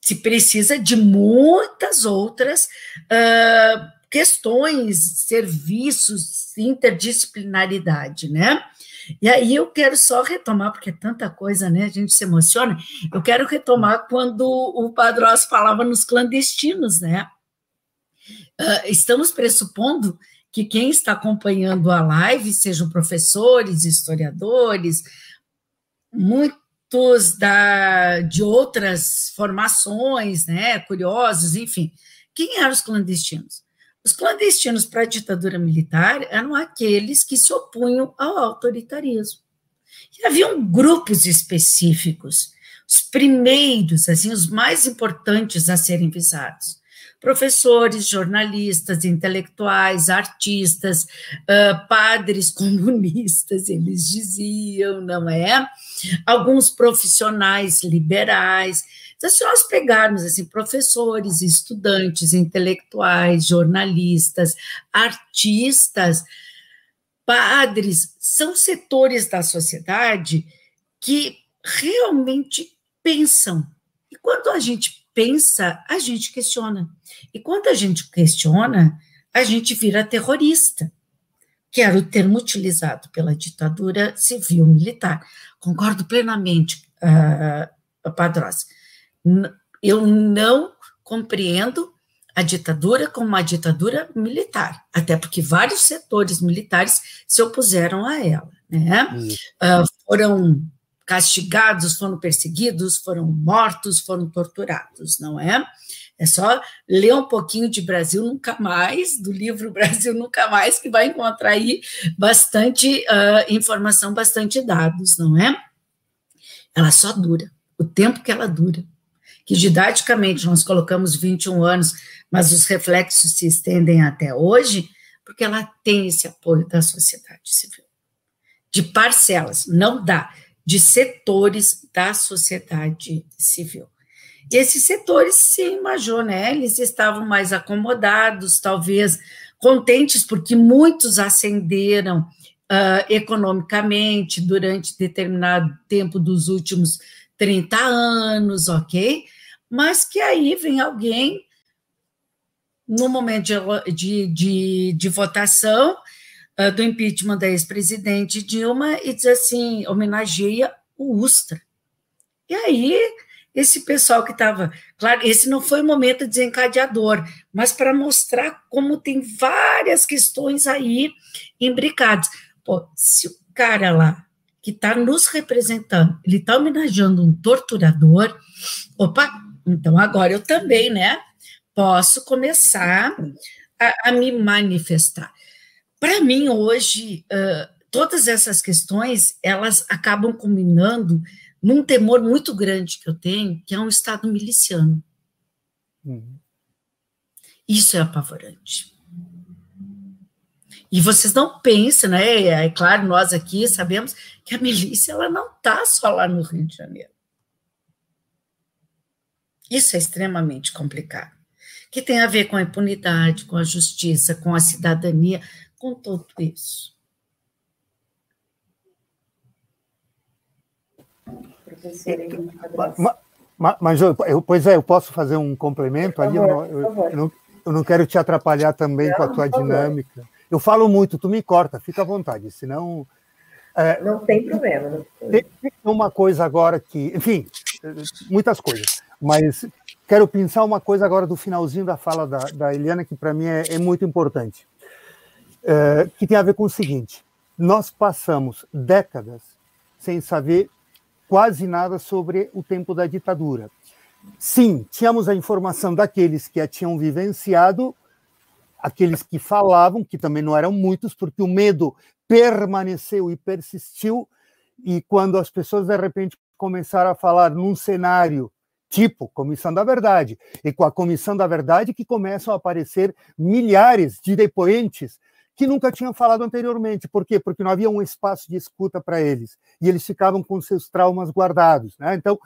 Se precisa de muitas outras uh, questões, serviços, interdisciplinaridade, né? E aí eu quero só retomar, porque é tanta coisa, né? A gente se emociona. Eu quero retomar quando o Padrós falava nos clandestinos, né? Uh, estamos pressupondo que quem está acompanhando a live sejam professores, historiadores, muitos da, de outras formações, né? Curiosos, enfim. Quem eram os clandestinos? Os clandestinos para a ditadura militar eram aqueles que se opunham ao autoritarismo. E haviam grupos específicos, os primeiros, assim, os mais importantes a serem visados. Professores, jornalistas, intelectuais, artistas, uh, padres comunistas, eles diziam, não é? Alguns profissionais liberais, então, se nós pegarmos assim, professores, estudantes, intelectuais, jornalistas, artistas, padres, são setores da sociedade que realmente pensam. E quando a gente pensa, a gente questiona. E quando a gente questiona, a gente vira terrorista, que era o termo utilizado pela ditadura civil-militar. Concordo plenamente, uh, Padrós eu não compreendo a ditadura como uma ditadura militar, até porque vários setores militares se opuseram a ela, né? Uh, foram castigados, foram perseguidos, foram mortos, foram torturados, não é? É só ler um pouquinho de Brasil Nunca Mais, do livro Brasil Nunca Mais, que vai encontrar aí bastante uh, informação, bastante dados, não é? Ela só dura, o tempo que ela dura que didaticamente nós colocamos 21 anos, mas os reflexos se estendem até hoje, porque ela tem esse apoio da sociedade civil. De parcelas, não dá, de setores da sociedade civil. E esses setores, sim, Major, né, eles estavam mais acomodados, talvez contentes, porque muitos ascenderam uh, economicamente durante determinado tempo dos últimos 30 anos, ok? Mas que aí vem alguém, no momento de, de, de, de votação uh, do impeachment da ex-presidente Dilma, e diz assim: homenageia o Ustra. E aí, esse pessoal que estava. Claro, esse não foi o momento desencadeador, mas para mostrar como tem várias questões aí imbricadas. Pô, se o cara lá que está nos representando, ele está homenageando um torturador. Opa, então agora eu também, né, posso começar a, a me manifestar. Para mim, hoje, uh, todas essas questões, elas acabam combinando num temor muito grande que eu tenho, que é um Estado miliciano. Uhum. Isso é apavorante. E vocês não pensam, né? É claro, nós aqui sabemos que a milícia ela não está só lá no Rio de Janeiro. Isso é extremamente complicado. Que tem a ver com a impunidade, com a justiça, com a cidadania, com tudo isso. Mas, mas eu, pois é, eu posso fazer um complemento ali? eu, não, eu, eu, não, eu, não, quero te atrapalhar também não, com a tua dinâmica. Eu falo muito, tu me corta, fica à vontade, senão. É, não tem problema. Tem uma coisa agora que, enfim, muitas coisas, mas quero pensar uma coisa agora do finalzinho da fala da, da Eliana, que para mim é, é, muito importante, é, que tem a ver com o seguinte: nós passamos décadas sem saber quase nada sobre o tempo da ditadura. Sim, tínhamos a informação daqueles que a tinham vivenciado, aqueles que falavam, que também não eram muitos, porque o medo permaneceu e persistiu, e quando as pessoas de repente começaram a falar num cenário tipo Comissão da Verdade, e com a Comissão da Verdade que começam a aparecer milhares de depoentes que nunca tinham falado anteriormente. Por quê? Porque não havia um espaço de escuta para eles e eles ficavam com seus traumas guardados. Né? Então,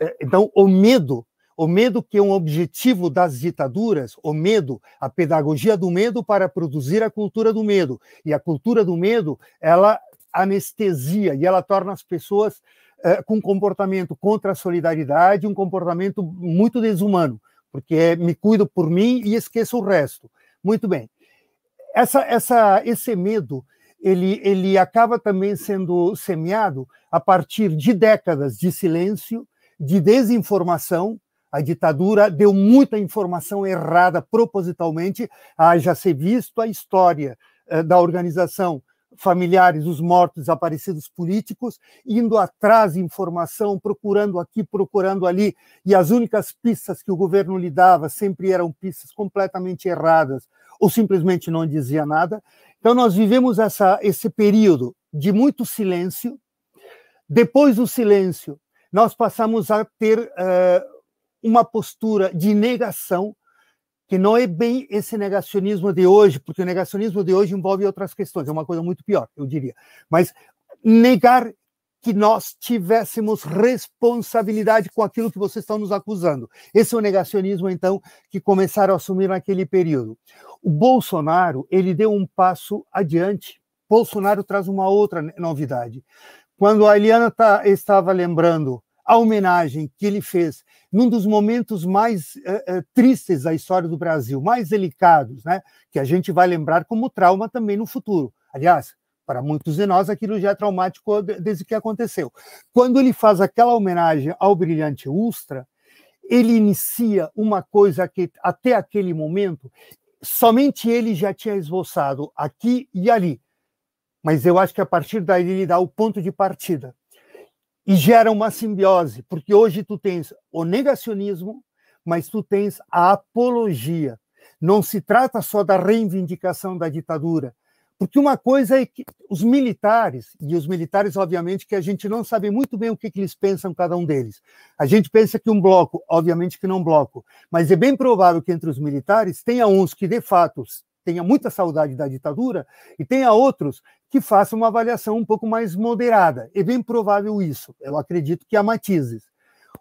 é, então, o medo, o medo que é um objetivo das ditaduras, o medo, a pedagogia do medo para produzir a cultura do medo. E a cultura do medo, ela anestesia e ela torna as pessoas é, com comportamento contra a solidariedade, um comportamento muito desumano, porque é me cuido por mim e esqueço o resto. Muito bem essa, essa, esse medo ele, ele acaba também sendo semeado a partir de décadas de silêncio, de desinformação. A ditadura deu muita informação errada propositalmente. Haja se visto a história eh, da organização familiares dos mortos, desaparecidos políticos, indo atrás de informação, procurando aqui, procurando ali, e as únicas pistas que o governo lhe dava sempre eram pistas completamente erradas, ou simplesmente não dizia nada. Então, nós vivemos essa, esse período de muito silêncio. Depois do silêncio, nós passamos a ter uh, uma postura de negação, que não é bem esse negacionismo de hoje, porque o negacionismo de hoje envolve outras questões, é uma coisa muito pior, eu diria. Mas negar que nós tivéssemos responsabilidade com aquilo que vocês estão nos acusando. Esse é o negacionismo, então, que começaram a assumir naquele período. O Bolsonaro, ele deu um passo adiante. Bolsonaro traz uma outra novidade. Quando a Eliana tá, estava lembrando a homenagem que ele fez num dos momentos mais uh, uh, tristes da história do Brasil, mais delicados, né, que a gente vai lembrar como trauma também no futuro. Aliás, para muitos de nós, aquilo já é traumático desde que aconteceu. Quando ele faz aquela homenagem ao brilhante Ustra, ele inicia uma coisa que até aquele momento somente ele já tinha esboçado aqui e ali. Mas eu acho que a partir daí ele dá o ponto de partida. E gera uma simbiose, porque hoje tu tens o negacionismo, mas tu tens a apologia. Não se trata só da reivindicação da ditadura, porque uma coisa é que os militares, e os militares, obviamente, que a gente não sabe muito bem o que, que eles pensam, cada um deles. A gente pensa que um bloco, obviamente que não bloco, mas é bem provável que entre os militares tenha uns que, de fato, tenha muita saudade da ditadura e tenha outros que façam uma avaliação um pouco mais moderada. É bem provável isso. Eu acredito que há matizes.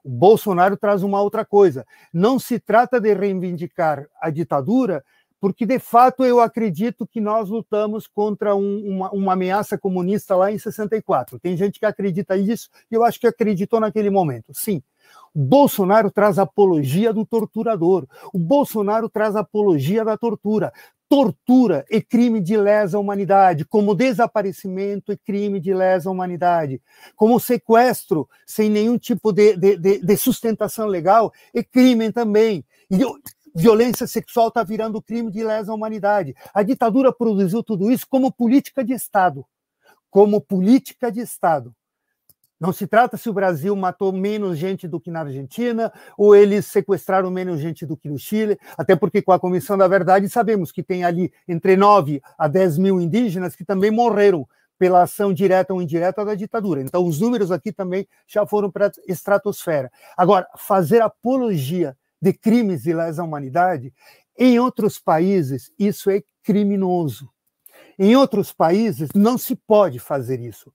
O Bolsonaro traz uma outra coisa. Não se trata de reivindicar a ditadura porque de fato eu acredito que nós lutamos contra um, uma, uma, ameaça comunista lá em 64. Tem gente que acredita nisso e eu acho que acreditou naquele momento. Sim. O Bolsonaro traz apologia do torturador. O Bolsonaro traz apologia da tortura. Tortura é crime de lesa humanidade, como desaparecimento é crime de lesa humanidade, como sequestro sem nenhum tipo de, de, de, de sustentação legal é crime também. E violência sexual está virando crime de lesa humanidade. A ditadura produziu tudo isso como política de Estado. Como política de Estado. Não se trata se o Brasil matou menos gente do que na Argentina, ou eles sequestraram menos gente do que no Chile, até porque com a Comissão da Verdade sabemos que tem ali entre 9 a 10 mil indígenas que também morreram pela ação direta ou indireta da ditadura. Então, os números aqui também já foram para a estratosfera. Agora, fazer apologia de crimes de lesa humanidade, em outros países isso é criminoso. Em outros países não se pode fazer isso.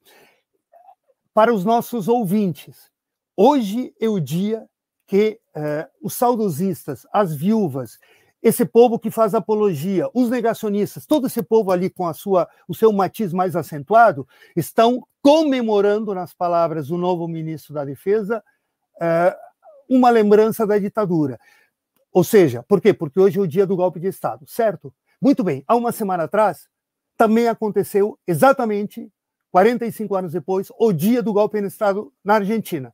Para os nossos ouvintes, hoje é o dia que uh, os saudosistas, as viúvas, esse povo que faz apologia, os negacionistas, todo esse povo ali com a sua, o seu matiz mais acentuado, estão comemorando, nas palavras do novo ministro da Defesa, uh, uma lembrança da ditadura. Ou seja, por quê? Porque hoje é o dia do golpe de Estado, certo? Muito bem, há uma semana atrás, também aconteceu exatamente 45 anos depois, o dia do golpe de Estado na Argentina.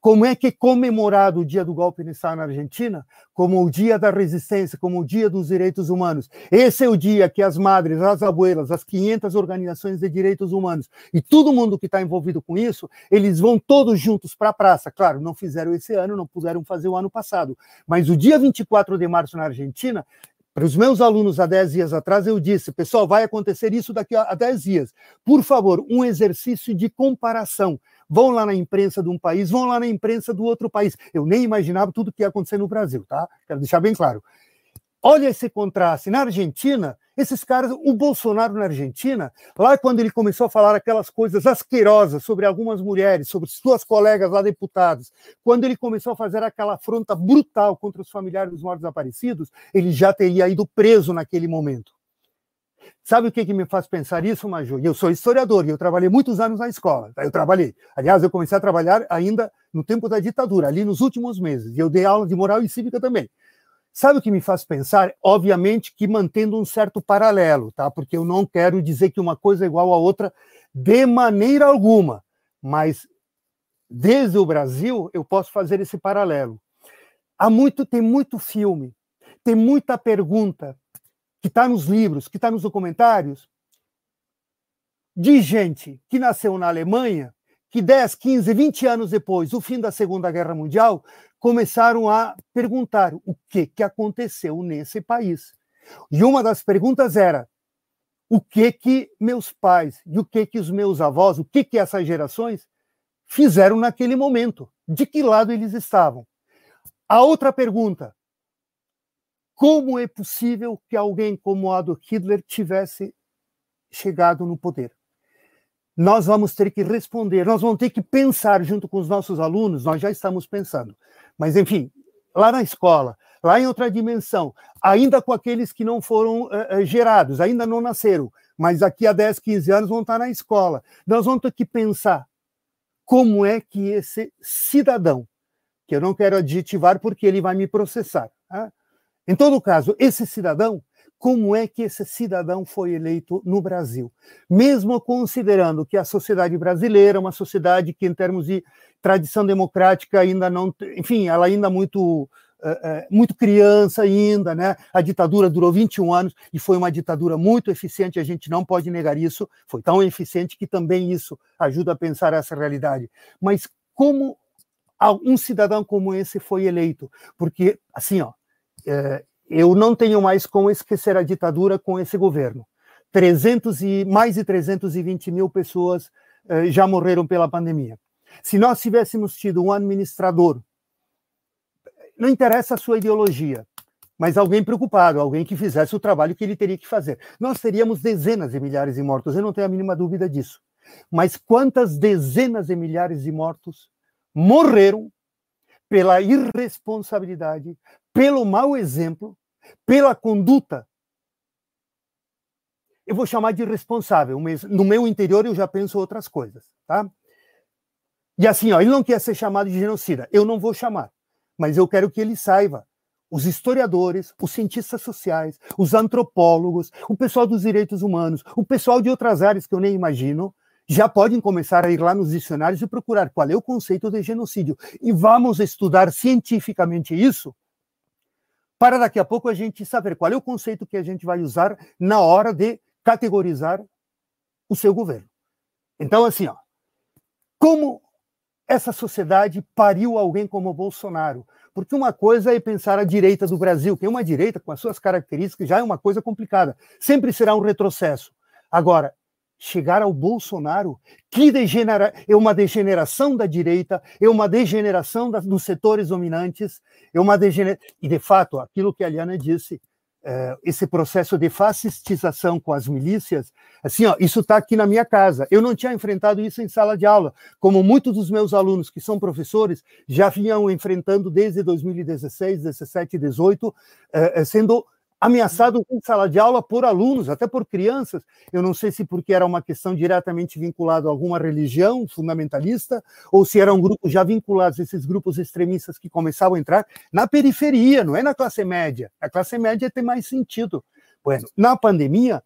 Como é que é comemorado o dia do golpe de Estado na Argentina? Como o dia da resistência, como o dia dos direitos humanos. Esse é o dia que as madres, as abuelas, as 500 organizações de direitos humanos e todo mundo que está envolvido com isso, eles vão todos juntos para a praça. Claro, não fizeram esse ano, não puderam fazer o ano passado. Mas o dia 24 de março na Argentina para os meus alunos há 10 dias atrás, eu disse, pessoal, vai acontecer isso daqui a 10 dias. Por favor, um exercício de comparação. Vão lá na imprensa de um país, vão lá na imprensa do outro país. Eu nem imaginava tudo que ia acontecer no Brasil, tá? Quero deixar bem claro. Olha esse contraste. Na Argentina, esses caras, o Bolsonaro na Argentina, lá quando ele começou a falar aquelas coisas asquerosas sobre algumas mulheres, sobre suas colegas lá deputados, quando ele começou a fazer aquela afronta brutal contra os familiares dos mortos desaparecidos, ele já teria ido preso naquele momento. Sabe o que, que me faz pensar isso, Maju? Eu sou historiador e eu trabalhei muitos anos na escola. Eu trabalhei. Aliás, eu comecei a trabalhar ainda no tempo da ditadura, ali nos últimos meses. E eu dei aula de moral e cívica também. Sabe o que me faz pensar? Obviamente que mantendo um certo paralelo, tá? Porque eu não quero dizer que uma coisa é igual à outra de maneira alguma, mas desde o Brasil eu posso fazer esse paralelo. Há muito, tem muito filme, tem muita pergunta que está nos livros, que está nos documentários, de gente que nasceu na Alemanha, que 10, 15, 20 anos depois do fim da Segunda Guerra Mundial, começaram a perguntar o que, que aconteceu nesse país. E uma das perguntas era: o que que meus pais e o que que os meus avós, o que que essas gerações fizeram naquele momento? De que lado eles estavam? A outra pergunta: como é possível que alguém como Adolf Hitler tivesse chegado no poder? Nós vamos ter que responder, nós vamos ter que pensar junto com os nossos alunos, nós já estamos pensando. Mas, enfim, lá na escola, lá em outra dimensão, ainda com aqueles que não foram uh, gerados, ainda não nasceram, mas daqui a 10, 15 anos vão estar na escola. Nós vamos ter que pensar como é que esse cidadão, que eu não quero adjetivar porque ele vai me processar, tá? em todo caso, esse cidadão como é que esse cidadão foi eleito no Brasil. Mesmo considerando que a sociedade brasileira é uma sociedade que, em termos de tradição democrática, ainda não. Enfim, ela ainda é muito. É, muito criança ainda, né? A ditadura durou 21 anos e foi uma ditadura muito eficiente, a gente não pode negar isso. Foi tão eficiente que também isso ajuda a pensar essa realidade. Mas como um cidadão como esse foi eleito? Porque, assim, ó, é, eu não tenho mais como esquecer a ditadura com esse governo. 300 e mais de 320 mil pessoas eh, já morreram pela pandemia. Se nós tivéssemos tido um administrador, não interessa a sua ideologia, mas alguém preocupado, alguém que fizesse o trabalho que ele teria que fazer, nós teríamos dezenas de milhares de mortos. Eu não tenho a mínima dúvida disso. Mas quantas dezenas de milhares de mortos morreram pela irresponsabilidade, pelo mau exemplo, pela conduta. Eu vou chamar de responsável, mas no meu interior eu já penso outras coisas, tá? E assim, ó, ele não quer ser chamado de genocida. Eu não vou chamar, mas eu quero que ele saiba. Os historiadores, os cientistas sociais, os antropólogos, o pessoal dos direitos humanos, o pessoal de outras áreas que eu nem imagino, já podem começar a ir lá nos dicionários e procurar qual é o conceito de genocídio. E vamos estudar cientificamente isso, para daqui a pouco a gente saber qual é o conceito que a gente vai usar na hora de categorizar o seu governo. Então, assim, ó, como essa sociedade pariu alguém como Bolsonaro? Porque uma coisa é pensar a direita do Brasil, que é uma direita com as suas características, já é uma coisa complicada. Sempre será um retrocesso. Agora, chegar ao Bolsonaro, que degenera, é uma degeneração da direita, é uma degeneração da, dos setores dominantes, é uma degeneração. E, de fato, aquilo que a Liana disse, uh, esse processo de fascistização com as milícias, assim, ó, isso está aqui na minha casa. Eu não tinha enfrentado isso em sala de aula, como muitos dos meus alunos que são professores já vinham enfrentando desde 2016, 17, 18, uh, sendo ameaçado em sala de aula por alunos, até por crianças. Eu não sei se porque era uma questão diretamente vinculada a alguma religião fundamentalista, ou se eram grupos já vinculados, esses grupos extremistas que começavam a entrar na periferia, não é na classe média. A classe média tem mais sentido. Bueno, na pandemia,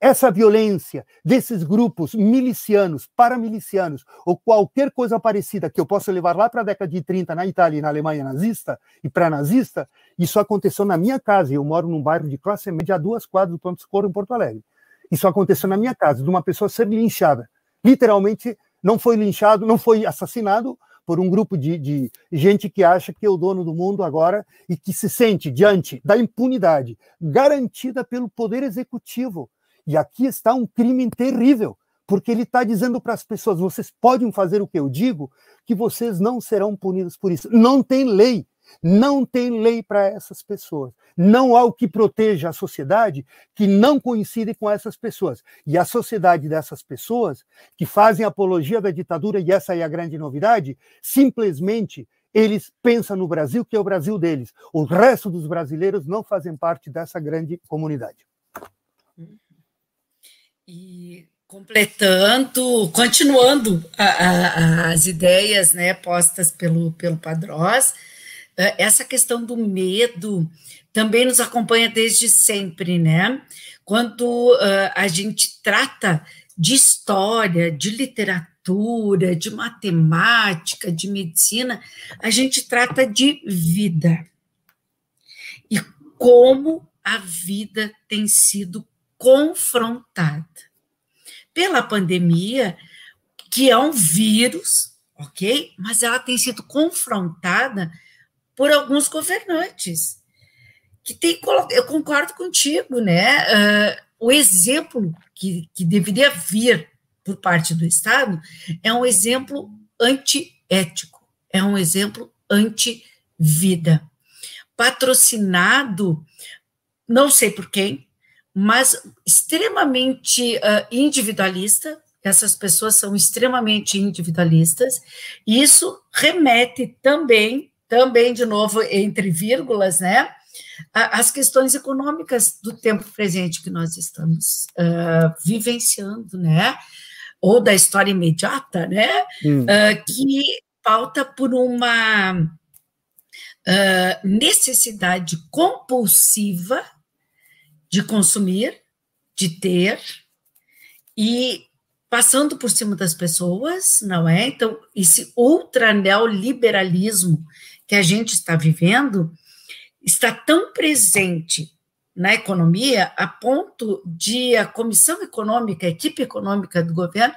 essa violência desses grupos milicianos, paramilicianos, ou qualquer coisa parecida que eu possa levar lá para a década de 30 na Itália e na Alemanha nazista e pré-nazista, isso aconteceu na minha casa. Eu moro num bairro de classe média a duas quadras do Ponto Socorro, em Porto Alegre. Isso aconteceu na minha casa, de uma pessoa ser linchada. Literalmente, não foi linchado, não foi assassinado por um grupo de, de gente que acha que é o dono do mundo agora e que se sente diante da impunidade garantida pelo poder executivo e aqui está um crime terrível, porque ele está dizendo para as pessoas: vocês podem fazer o que eu digo, que vocês não serão punidos por isso. Não tem lei. Não tem lei para essas pessoas. Não há o que proteja a sociedade que não coincide com essas pessoas. E a sociedade dessas pessoas, que fazem apologia da ditadura, e essa é a grande novidade, simplesmente eles pensam no Brasil, que é o Brasil deles. O resto dos brasileiros não fazem parte dessa grande comunidade. E completando, continuando a, a, as ideias né, postas pelo, pelo Padrós, eh, essa questão do medo também nos acompanha desde sempre, né? Quando uh, a gente trata de história, de literatura, de matemática, de medicina, a gente trata de vida. E como a vida tem sido confrontada pela pandemia, que é um vírus, ok? Mas ela tem sido confrontada por alguns governantes que tem eu concordo contigo, né? Uh, o exemplo que, que deveria vir por parte do Estado é um exemplo antiético, é um exemplo anti-vida, patrocinado, não sei por quem, mas extremamente uh, individualista. Essas pessoas são extremamente individualistas. E isso remete também, também de novo entre vírgulas, né, às questões econômicas do tempo presente que nós estamos uh, vivenciando, né, ou da história imediata, né, hum. uh, que pauta por uma necessidade compulsiva de consumir, de ter, e passando por cima das pessoas, não é? Então, esse ultra neoliberalismo que a gente está vivendo está tão presente na economia a ponto de a comissão econômica, a equipe econômica do governo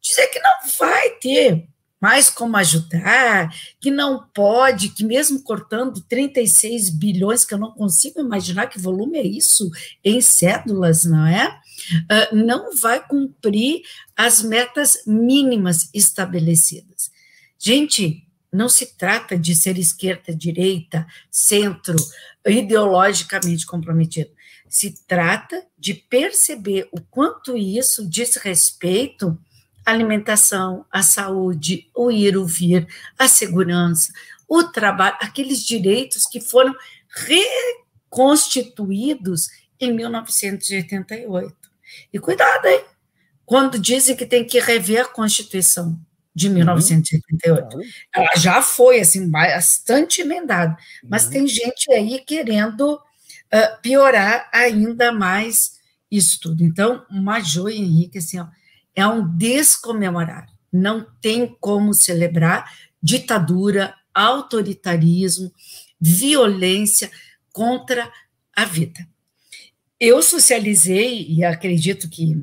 dizer que não vai ter mais como ajudar, que não pode, que mesmo cortando 36 bilhões, que eu não consigo imaginar que volume é isso em cédulas, não é? Uh, não vai cumprir as metas mínimas estabelecidas. Gente, não se trata de ser esquerda, direita, centro, ideologicamente comprometido. Se trata de perceber o quanto isso diz respeito alimentação, a saúde, o ir, o vir, a segurança, o trabalho, aqueles direitos que foram reconstituídos em 1988. E cuidado, hein? Quando dizem que tem que rever a Constituição de 1988. Uhum. Ela já foi, assim, bastante emendada, mas uhum. tem gente aí querendo uh, piorar ainda mais isso tudo. Então, Major Henrique, assim, ó, é um descomemorar. Não tem como celebrar ditadura, autoritarismo, violência contra a vida. Eu socializei, e acredito que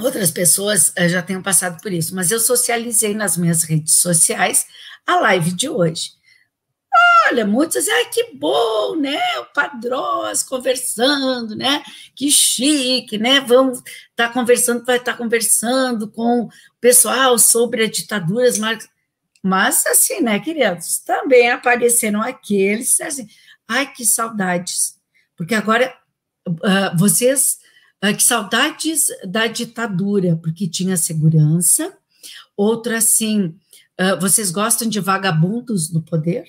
outras pessoas eh, já tenham passado por isso, mas eu socializei nas minhas redes sociais a live de hoje. Olha, muitos ai, que bom, né? O Padrós conversando, né? Que chique, né? Vamos estar tá conversando, vai estar tá conversando com o pessoal sobre as ditaduras, mas, mas assim, né, queridos? Também apareceram aqueles, assim, ai, que saudades. Porque agora uh, vocês, uh, que saudades da ditadura, porque tinha segurança. Outra, assim, uh, vocês gostam de vagabundos no poder?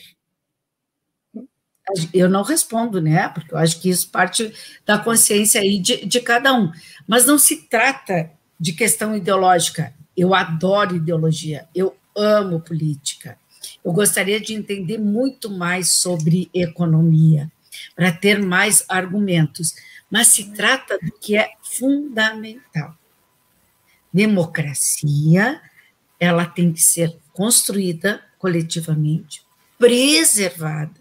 Eu não respondo, né? Porque eu acho que isso parte da consciência aí de, de cada um. Mas não se trata de questão ideológica. Eu adoro ideologia, eu amo política. Eu gostaria de entender muito mais sobre economia, para ter mais argumentos. Mas se trata do que é fundamental. Democracia, ela tem que ser construída coletivamente, preservada.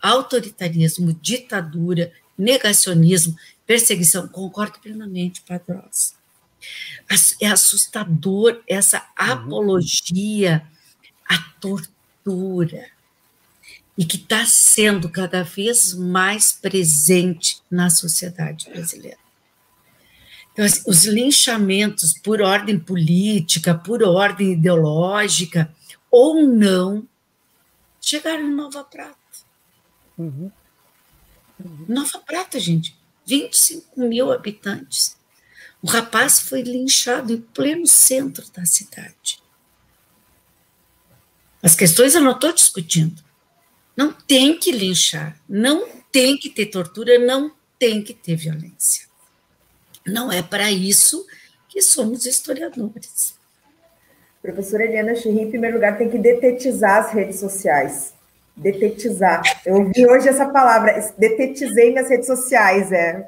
Autoritarismo, ditadura, negacionismo, perseguição, concordo plenamente, Padrosa. É assustador essa uhum. apologia à tortura e que está sendo cada vez mais presente na sociedade brasileira. Então, assim, os linchamentos por ordem política, por ordem ideológica, ou não, chegaram em Nova Prata. Uhum. Nova Prata, gente, 25 mil habitantes. O rapaz foi linchado em pleno centro da cidade. As questões eu não estou discutindo. Não tem que linchar, não tem que ter tortura, não tem que ter violência. Não é para isso que somos historiadores. Professora Eliana Chirri, em primeiro lugar, tem que detetizar as redes sociais. Detetizar. Eu ouvi hoje essa palavra, detetizei minhas redes sociais. É.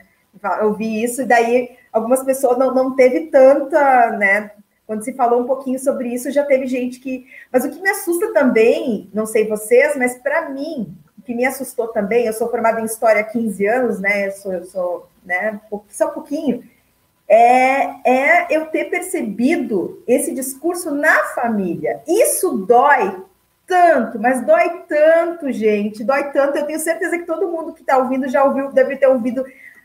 Eu vi isso, e daí algumas pessoas não, não teve tanta, né? Quando se falou um pouquinho sobre isso, já teve gente que. Mas o que me assusta também, não sei vocês, mas para mim, o que me assustou também, eu sou formada em História há 15 anos, né? Eu sou, eu sou né? Só um pouquinho. É, é eu ter percebido esse discurso na família. Isso dói tanto, mas dói tanto, gente, dói tanto. Eu tenho certeza que todo mundo que está ouvindo já ouviu, deve ter ouvido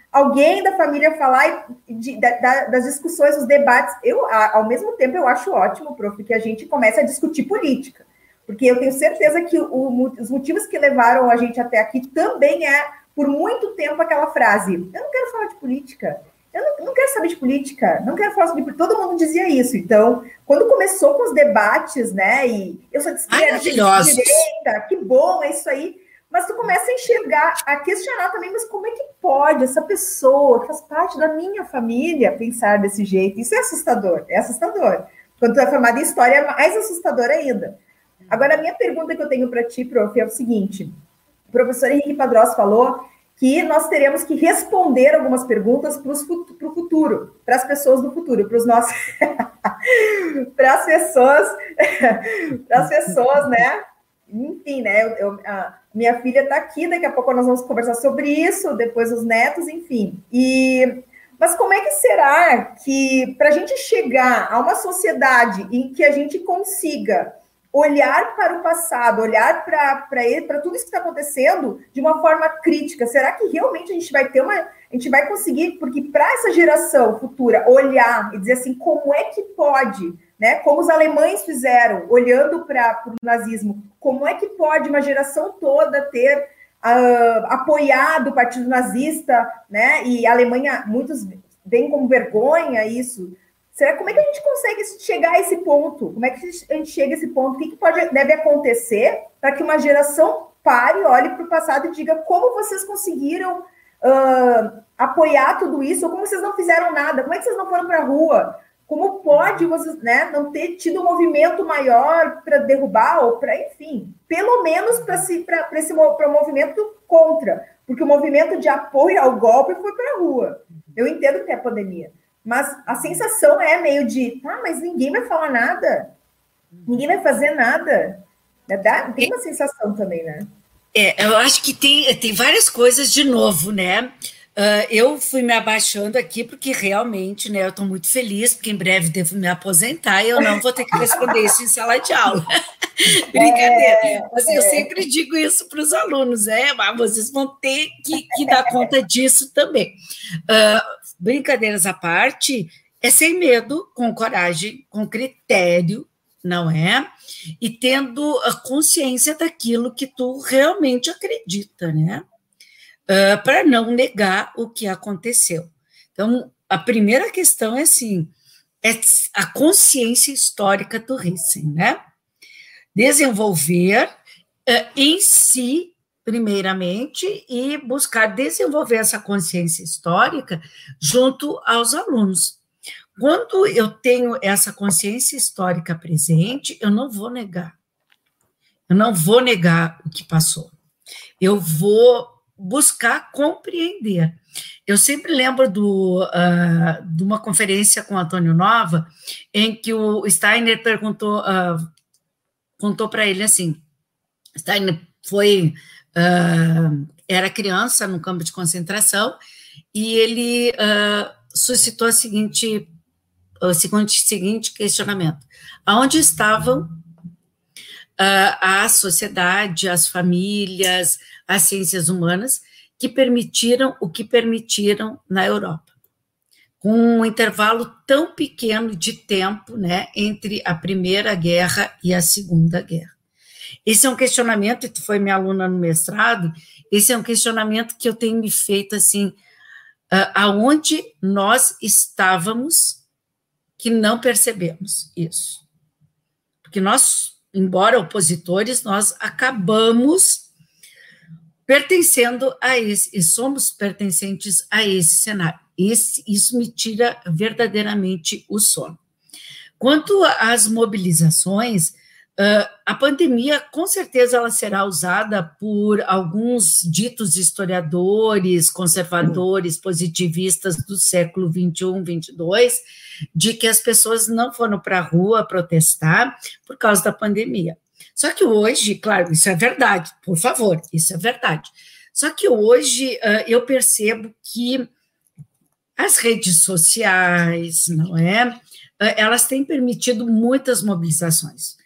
alguém da família falar de, da, das discussões, os debates. Eu, ao mesmo tempo, eu acho ótimo, prof, que a gente comece a discutir política, porque eu tenho certeza que o, os motivos que levaram a gente até aqui também é, por muito tempo, aquela frase: eu não quero falar de política. Eu não, não quero saber de política, não quero falar sobre. Todo mundo dizia isso. Então, quando começou com os debates, né? E eu sou de esquerda, de direita, que bom, é isso aí mas tu começa a enxergar, a questionar também, mas como é que pode essa pessoa, que faz parte da minha família, pensar desse jeito? Isso é assustador, é assustador. Quando tu é formado em história, é mais assustador ainda. Agora, a minha pergunta que eu tenho para ti, prof, é o seguinte: o professor Henrique Padrós falou que nós teremos que responder algumas perguntas para o futuro, para as pessoas do futuro, para os nossos. para as pessoas, para as pessoas, né? Enfim, né? Eu, eu, minha filha está aqui, daqui a pouco nós vamos conversar sobre isso, depois os netos, enfim. E mas como é que será que para a gente chegar a uma sociedade em que a gente consiga olhar para o passado, olhar para tudo isso que está acontecendo de uma forma crítica, será que realmente a gente vai ter uma. A gente vai conseguir, porque para essa geração futura olhar e dizer assim, como é que pode né? Como os alemães fizeram, olhando para o nazismo, como é que pode uma geração toda ter uh, apoiado o partido nazista, né? E a Alemanha, muitos veem como vergonha isso. Será como é que a gente consegue chegar a esse ponto? Como é que a gente chega a esse ponto? O que, que pode, deve acontecer para que uma geração pare, olhe para o passado e diga como vocês conseguiram uh, apoiar tudo isso, ou como vocês não fizeram nada, como é que vocês não foram para a rua? Como pode você né, não ter tido um movimento maior para derrubar ou para, enfim, pelo menos para esse pra movimento contra, porque o movimento de apoio ao golpe foi para a rua. Eu entendo que é a pandemia, mas a sensação é meio de, tá, mas ninguém vai falar nada, ninguém vai fazer nada. Tem uma sensação também, né? É, eu acho que tem, tem várias coisas de novo, né? Uh, eu fui me abaixando aqui porque realmente, né, eu estou muito feliz, porque em breve devo me aposentar e eu não vou ter que responder isso em sala de aula. Brincadeira. É, Mas é. eu sempre digo isso para os alunos, é, mas vocês vão ter que, que dar conta disso também. Uh, brincadeiras à parte, é sem medo, com coragem, com critério, não é? E tendo a consciência daquilo que tu realmente acredita, né? uh, para não negar o que aconteceu. Então, a primeira questão é assim, é a consciência histórica do Rissen, né? Desenvolver uh, em si primeiramente, e buscar desenvolver essa consciência histórica junto aos alunos. Quando eu tenho essa consciência histórica presente, eu não vou negar. Eu não vou negar o que passou. Eu vou buscar compreender. Eu sempre lembro do, uh, de uma conferência com Antônio Nova, em que o Steiner perguntou, uh, contou para ele assim: Steiner foi uh, era criança no campo de concentração e ele uh, suscitou a seguinte, o seguinte, seguinte questionamento: aonde estavam uh, a sociedade, as famílias, as ciências humanas que permitiram o que permitiram na Europa? Com um intervalo tão pequeno de tempo né, entre a Primeira Guerra e a Segunda Guerra. Esse é um questionamento, tu foi minha aluna no mestrado, esse é um questionamento que eu tenho me feito assim, aonde nós estávamos que não percebemos isso. Porque nós, embora opositores, nós acabamos pertencendo a esse, e somos pertencentes a esse cenário. Esse, isso me tira verdadeiramente o sono. Quanto às mobilizações, Uh, a pandemia, com certeza, ela será usada por alguns ditos historiadores, conservadores, positivistas do século 21, 22, de que as pessoas não foram para a rua protestar por causa da pandemia. Só que hoje, claro, isso é verdade, por favor, isso é verdade. Só que hoje uh, eu percebo que as redes sociais, não é? Uh, elas têm permitido muitas mobilizações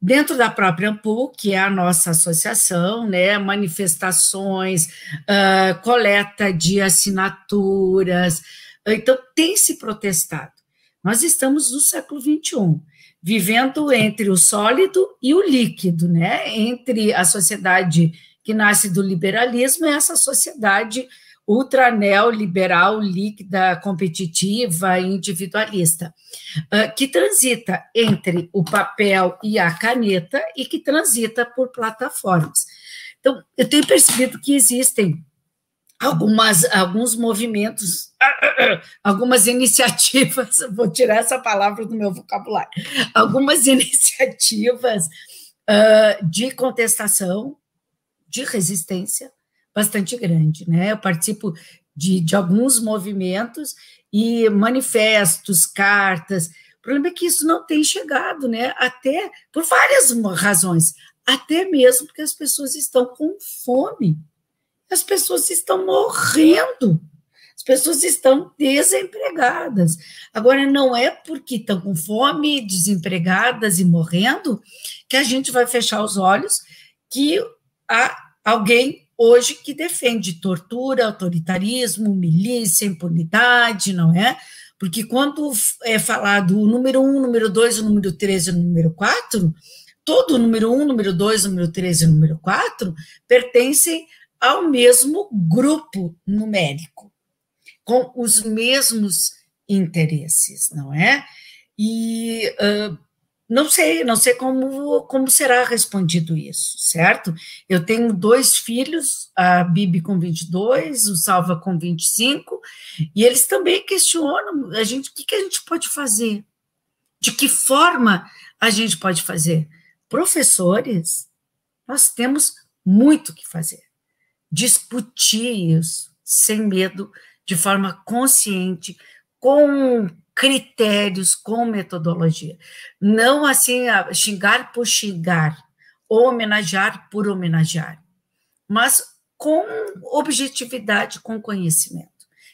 dentro da própria Ampul, que é a nossa associação, né, manifestações, uh, coleta de assinaturas, então tem se protestado. Nós estamos no século XXI, vivendo entre o sólido e o líquido, né, entre a sociedade que nasce do liberalismo e essa sociedade ultra neoliberal, líquida, competitiva, individualista, ah, que transita entre o papel e a caneta e que transita por plataformas. Então, eu tenho percebido que existem algumas, alguns movimentos, algumas iniciativas, vou tirar essa palavra do meu vocabulário, algumas iniciativas uh, de contestação, de resistência, bastante grande, né? Eu participo de, de alguns movimentos e manifestos, cartas. O problema é que isso não tem chegado, né? Até por várias razões, até mesmo porque as pessoas estão com fome, as pessoas estão morrendo, as pessoas estão desempregadas. Agora, não é porque estão com fome, desempregadas e morrendo que a gente vai fechar os olhos que há alguém hoje que defende tortura, autoritarismo, milícia, impunidade, não é? Porque quando é falado o número um, número dois, o número três e o número quatro, todo o número um, número dois, número três e o número quatro pertencem ao mesmo grupo numérico, com os mesmos interesses, não é? E uh, não sei, não sei como, como será respondido isso, certo? Eu tenho dois filhos, a Bibi com 22, o Salva com 25, e eles também questionam a gente, o que, que a gente pode fazer? De que forma a gente pode fazer? Professores, nós temos muito que fazer. Discutir isso sem medo, de forma consciente, com critérios, com metodologia. Não assim xingar por xingar, ou homenagear por homenagear, mas com objetividade, com conhecimento,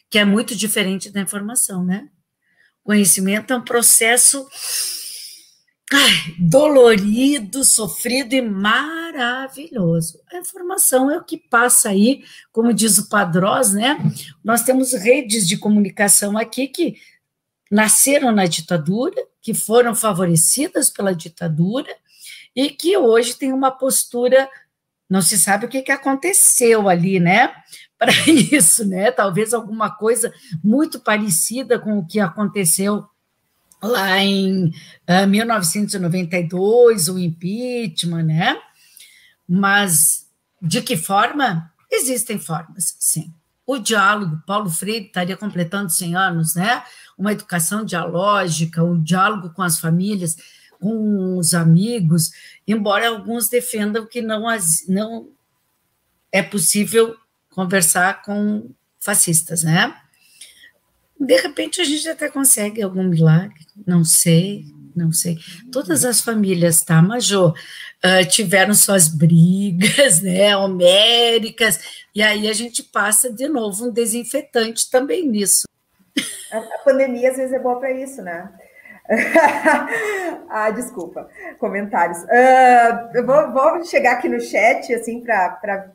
que é muito diferente da informação, né? Conhecimento é um processo ai, dolorido, sofrido e maravilhoso. A informação é o que passa aí, como diz o Padrós, né? Nós temos redes de comunicação aqui que nasceram na ditadura, que foram favorecidas pela ditadura e que hoje têm uma postura não se sabe o que, que aconteceu ali, né? Para isso, né? Talvez alguma coisa muito parecida com o que aconteceu lá em uh, ah, 1992, o impeachment, né? Mas de que forma? Existem formas, sim. O diálogo, Paulo Freire estaria completando 100 anos, né? Uma educação dialógica, o um diálogo com as famílias, com os amigos, embora alguns defendam que não, não é possível conversar com fascistas, né? De repente a gente até consegue algum milagre, não sei, não sei. Todas as famílias, tá, Major, uh, tiveram suas brigas, né, homéricas, e aí a gente passa de novo um desinfetante também nisso. A, a pandemia às vezes é boa para isso, né? ah, desculpa, comentários. Uh, eu vou, vou, chegar aqui no chat, assim, para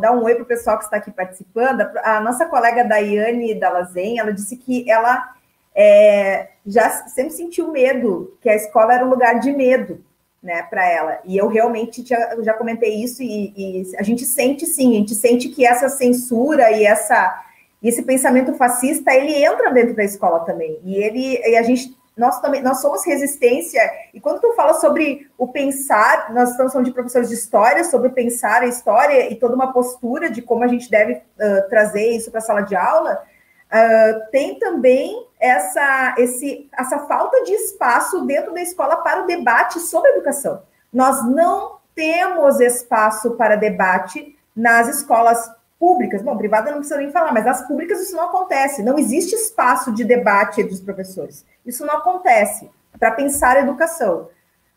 dar um oi para o pessoal que está aqui participando. A nossa colega Daiane Dalazen, ela disse que ela é, já sempre sentiu medo, que a escola era um lugar de medo, né, para ela. E eu realmente já, já comentei isso e, e, a gente sente sim, a gente sente que essa censura e essa esse pensamento fascista ele entra dentro da escola também. E ele e a gente nós também nós somos resistência e quando tu fala sobre o pensar nós estamos falando de professores de história sobre pensar a história e toda uma postura de como a gente deve uh, trazer isso para a sala de aula uh, tem também essa esse essa falta de espaço dentro da escola para o debate sobre educação nós não temos espaço para debate nas escolas públicas, bom, privada não precisa nem falar, mas nas públicas isso não acontece. Não existe espaço de debate entre os professores. Isso não acontece para pensar a educação.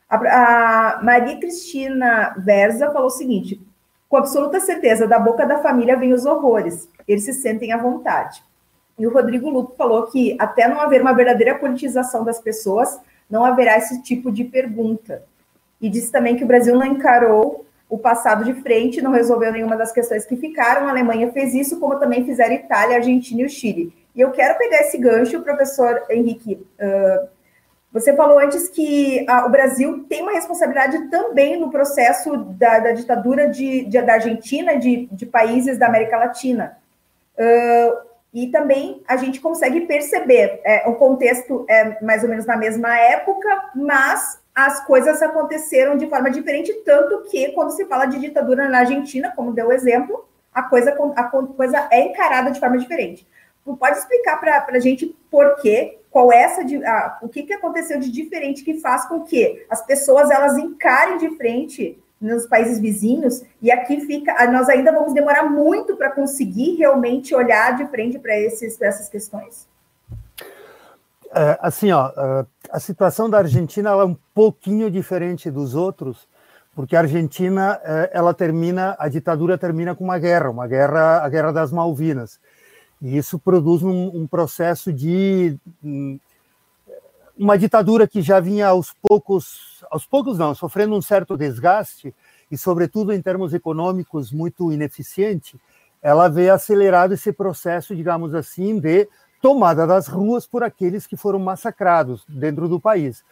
A, a, Maria Cristina Verza falou o seguinte: com absoluta certeza, da boca da família vem os horrores, eles se sentem à vontade. E o Rodrigo Lupo falou que até não haver uma verdadeira politização das pessoas, não haverá esse tipo de pergunta. E disse também que o Brasil não encarou o passado de frente, não resolveu nenhuma das questões que ficaram. A Alemanha fez isso, como também fizeram Itália, Argentina e o Chile. E eu quero pegar esse gancho, professor Henrique. Uh, você falou antes que o Brasil tem uma responsabilidade também no processo da, da ditadura de, de, da Argentina, de, de, países da América Latina. Uh, e também a gente consegue perceber, é, o contexto é mais ou menos na mesma época, mas as coisas aconteceram de forma diferente, tanto que quando se fala de ditadura na Argentina, como deu o exemplo, a coisa, a coisa é encarada de forma diferente. Tu pode explicar para a gente por quê, qual é essa, a, o que, que aconteceu de diferente que faz com que as pessoas elas encarem de frente nos países vizinhos, e aqui fica, nós ainda vamos demorar muito para conseguir realmente olhar de frente para essas questões? É, assim, ó, é, a situação da Argentina é um pouquinho diferente dos outros, porque a Argentina é, ela termina, a ditadura termina com uma guerra, uma guerra, a guerra das Malvinas, e isso produz um, um processo de hum, uma ditadura que já vinha aos poucos, aos poucos não, sofrendo um certo desgaste e, sobretudo em termos econômicos, muito ineficiente. Ela veio acelerado esse processo, digamos assim, de tomada das ruas por aqueles que foram massacrados dentro do país.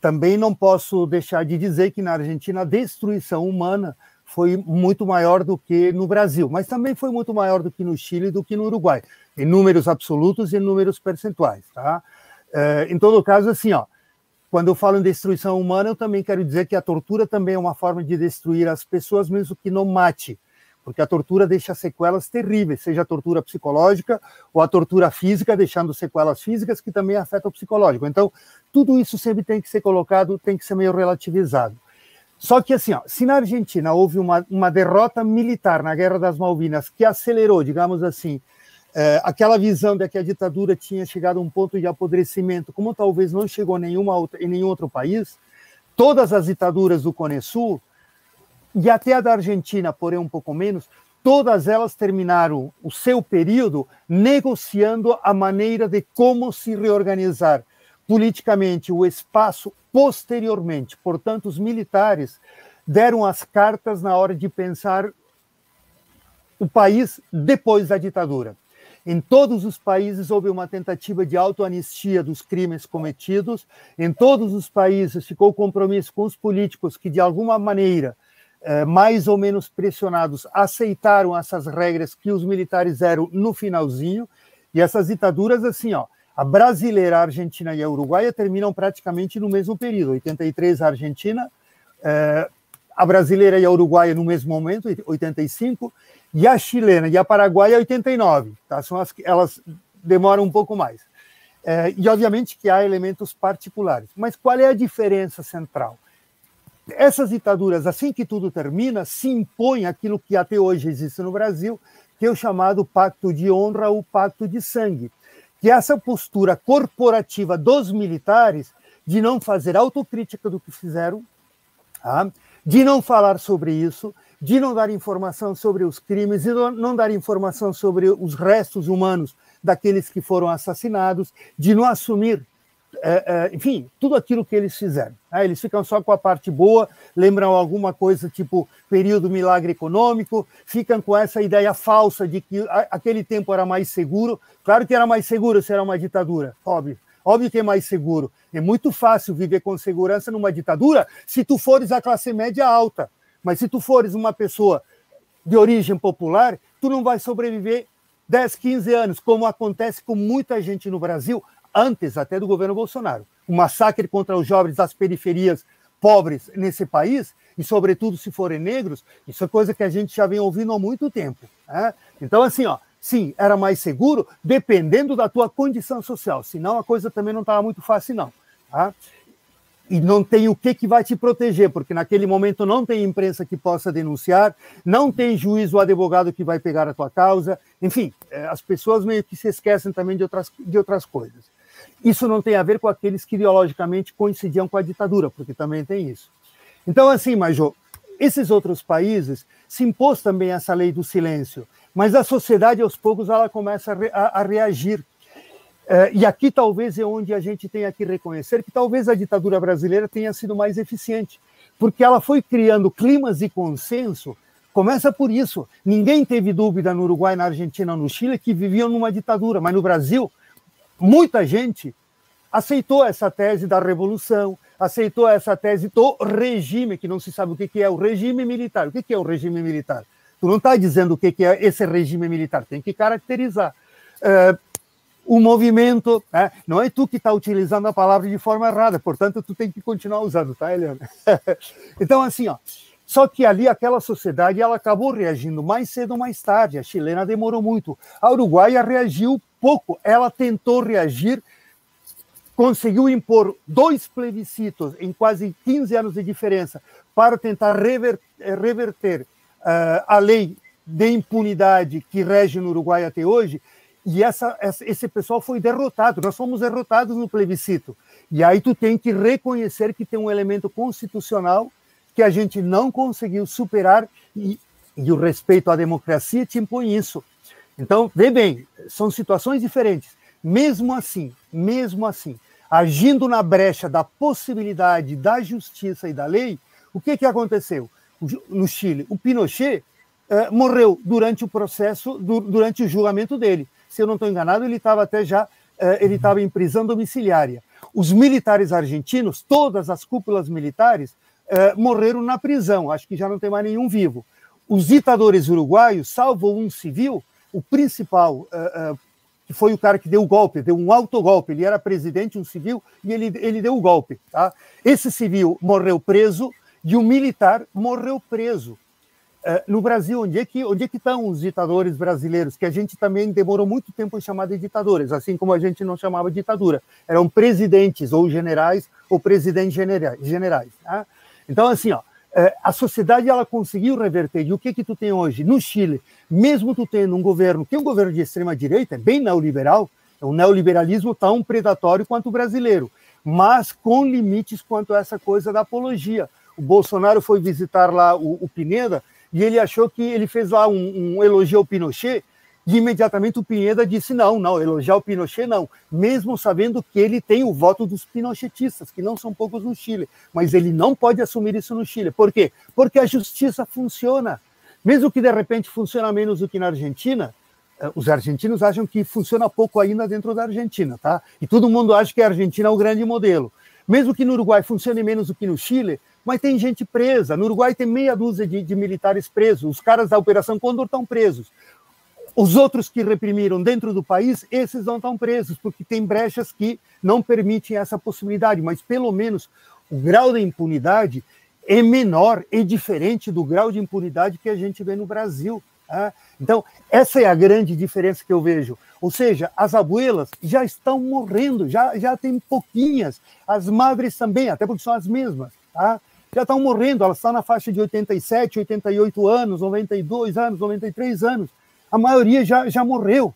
Também não posso deixar de dizer que na Argentina a destruição humana foi muito maior do que no Brasil, mas também foi muito maior do que no Chile e do que no Uruguai, em números absolutos e em números percentuais. Tá? É, em todo caso, assim, ó, quando eu falo em destruição humana, eu também quero dizer que a tortura também é uma forma de destruir as pessoas, mesmo que não mate porque a tortura deixa sequelas terríveis, seja a tortura psicológica ou a tortura física, deixando sequelas físicas que também afetam o psicológico. Então, tudo isso sempre tem que ser colocado, tem que ser meio relativizado. Só que, assim, ó, se na Argentina houve uma, uma derrota militar na Guerra das Malvinas que acelerou, digamos assim, é, aquela visão de que a ditadura tinha chegado a um ponto de apodrecimento, como talvez não chegou nenhuma outra, em nenhum outro país, todas as ditaduras do Cone Sul e até a da Argentina, porém um pouco menos, todas elas terminaram o seu período negociando a maneira de como se reorganizar politicamente o espaço posteriormente. Portanto, os militares deram as cartas na hora de pensar o país depois da ditadura. Em todos os países houve uma tentativa de autoanistia dos crimes cometidos. Em todos os países ficou compromisso com os políticos que, de alguma maneira, eh, mais ou menos pressionados, aceitaram essas regras que os militares eram no finalzinho, e essas ditaduras, assim, ó, a brasileira, a argentina e a uruguaia terminam praticamente no mesmo período, 83 a Argentina, eh, a brasileira e a uruguaia no mesmo momento, 85, e a chilena e a paraguaia, 89, tá? São as, elas demoram um pouco mais. É, e, obviamente, que há elementos particulares. Mas qual é a diferença central? Essas ditaduras, assim que tudo termina, se impõe aquilo que até hoje existe no Brasil, que é o chamado pacto de honra ou pacto de sangue, que é essa postura corporativa dos militares de não fazer autocrítica do que fizeram, tá? de não falar sobre isso, de não dar informação sobre os crimes, de não dar informação sobre os restos humanos daqueles que foram assassinados, de não assumir, é, é, enfim, tudo aquilo que eles fizeram. Né? Eles ficam só com a parte boa, lembram alguma coisa tipo período milagre econômico, ficam com essa ideia falsa de que aquele tempo era mais seguro. Claro que era mais seguro se era uma ditadura, óbvio. Óbvio que é mais seguro. É muito fácil viver com segurança numa ditadura se tu fores a classe média alta. Mas se tu fores uma pessoa de origem popular, tu não vai sobreviver 10, 15 anos, como acontece com muita gente no Brasil, antes até do governo Bolsonaro. O massacre contra os jovens das periferias pobres nesse país, e sobretudo se forem negros, isso é coisa que a gente já vem ouvindo há muito tempo. Né? Então, assim, ó, sim, era mais seguro, dependendo da tua condição social, senão a coisa também não estava muito fácil, não. Tá? E não tem o que, que vai te proteger, porque naquele momento não tem imprensa que possa denunciar, não tem juiz ou advogado que vai pegar a tua causa, enfim, é, as pessoas meio que se esquecem também de outras, de outras coisas. Isso não tem a ver com aqueles que ideologicamente coincidiam com a ditadura, porque também tem isso. Então, assim, Major, esses outros países se impôs também essa lei do silêncio, mas a sociedade, aos poucos, ela começa a, re a, reagir e aqui talvez é onde a gente tenha que reconhecer que talvez a ditadura brasileira tenha sido mais eficiente, porque ela foi criando climas de consenso. Começa por isso. Ninguém teve dúvida no Uruguai, na Argentina, no Chile que viviam numa ditadura, mas no Brasil, muita gente aceitou essa tese da revolução, aceitou essa tese do regime, que não se sabe o que é o regime militar. O que é o regime militar? Tu não está dizendo o que é esse regime militar, tem que caracterizar. O movimento, né? não é tu que está utilizando a palavra de forma errada, portanto, tu tem que continuar usando, tá, Eliana? então, assim, ó, só que ali aquela sociedade ela acabou reagindo mais cedo ou mais tarde. A chilena demorou muito. A uruguaia reagiu pouco. Ela tentou reagir, conseguiu impor dois plebiscitos em quase 15 anos de diferença para tentar eh, reverter uh, a lei de impunidade que rege no Uruguai até hoje e essa, esse pessoal foi derrotado, nós fomos derrotados no plebiscito. E aí tu tem que reconhecer que tem um elemento constitucional que a gente não conseguiu superar e, e o respeito à democracia te impõe isso. Então, vê bem, são situações diferentes. Mesmo assim, mesmo assim, agindo na brecha da possibilidade da justiça e da lei, o que, que aconteceu? No Chile, o Pinochet eh, morreu durante o processo, du durante o julgamento dele se eu não estou enganado, ele estava até já eh, ele estava em prisão domiciliária. Os militares argentinos, todas as cúpulas militares, eh, morreram na prisão. Acho que já não tem mais nenhum vivo. Os ditadores uruguaios, salvo um civil, o principal, eh, que foi o cara que deu o golpe, deu um autogolpe. Ele era presidente, um civil, e ele, ele deu o golpe. Tá? Esse civil morreu preso e o militar morreu preso. É, no Brasil, onde é, que, onde é que estão os ditadores brasileiros? Que a gente também demorou muito tempo em chamar de ditadores, assim como a gente não chamava ditadura. Eram presidentes ou generais ou presidentes generais. tá? Então, assim, ó, é, a sociedade ela conseguiu reverter. E o que que tu tem hoje? No Chile, mesmo tu tendo um governo que é um governo de extrema direita, é bem neoliberal, é um neoliberalismo tão predatório quanto o brasileiro, mas com limites quanto a essa coisa da apologia. O Bolsonaro foi visitar lá o, o Pineda, e ele achou que ele fez lá um, um elogio ao Pinochet, e imediatamente o Pineda disse: não, não, elogiar o Pinochet não, mesmo sabendo que ele tem o voto dos pinochetistas, que não são poucos no Chile, mas ele não pode assumir isso no Chile. Por quê? Porque a justiça funciona. Mesmo que de repente funcione menos do que na Argentina, eh, os argentinos acham que funciona pouco ainda dentro da Argentina, tá? E todo mundo acha que a Argentina é o grande modelo. Mesmo que no Uruguai funcione menos do que no Chile, mas tem gente presa. No Uruguai tem meia dúzia de, de militares presos. Os caras da Operação Condor estão presos. Os outros que reprimiram dentro do país, esses não estão presos, porque tem brechas que não permitem essa possibilidade, mas pelo menos o grau de impunidade é menor e diferente do grau de impunidade que a gente vê no Brasil. Tá? Então, essa é a grande diferença que eu vejo. Ou seja, as abuelas já estão morrendo, já, já tem pouquinhas. As madres também, até porque são as mesmas. Tá? Já estão morrendo, elas estão na faixa de 87, 88 anos, 92 anos, 93 anos. A maioria já, já morreu.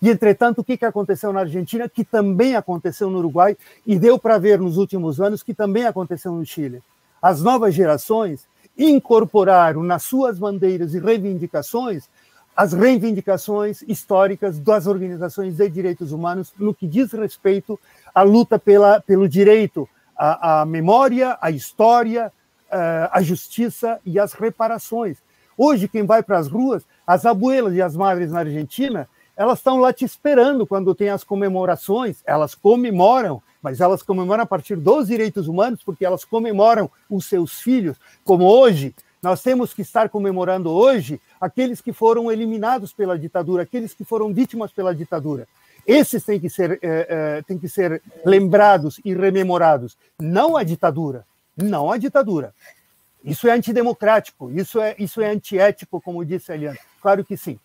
E, entretanto, o que, que aconteceu na Argentina, que também aconteceu no Uruguai, e deu para ver nos últimos anos que também aconteceu no Chile. As novas gerações incorporaram nas suas bandeiras e reivindicações as reivindicações históricas das organizações de direitos humanos no que diz respeito à luta pela, pelo direito à, à memória, à história, eh, à justiça e às reparações. Hoje, quem vai para as ruas, as abuelas e as madres na Argentina, elas estão lá te esperando quando tem as comemorações, elas comemoram, mas elas comemoram a partir dos direitos humanos, porque elas comemoram os seus filhos, como hoje nós temos que estar comemorando hoje aqueles que foram eliminados pela ditadura, aqueles que foram vítimas pela ditadura. Esses têm que ser, é, é, têm que ser lembrados e rememorados, não a ditadura, não a ditadura. Isso é antidemocrático, isso é, isso é antiético, como disse a Eliane. Claro que sim.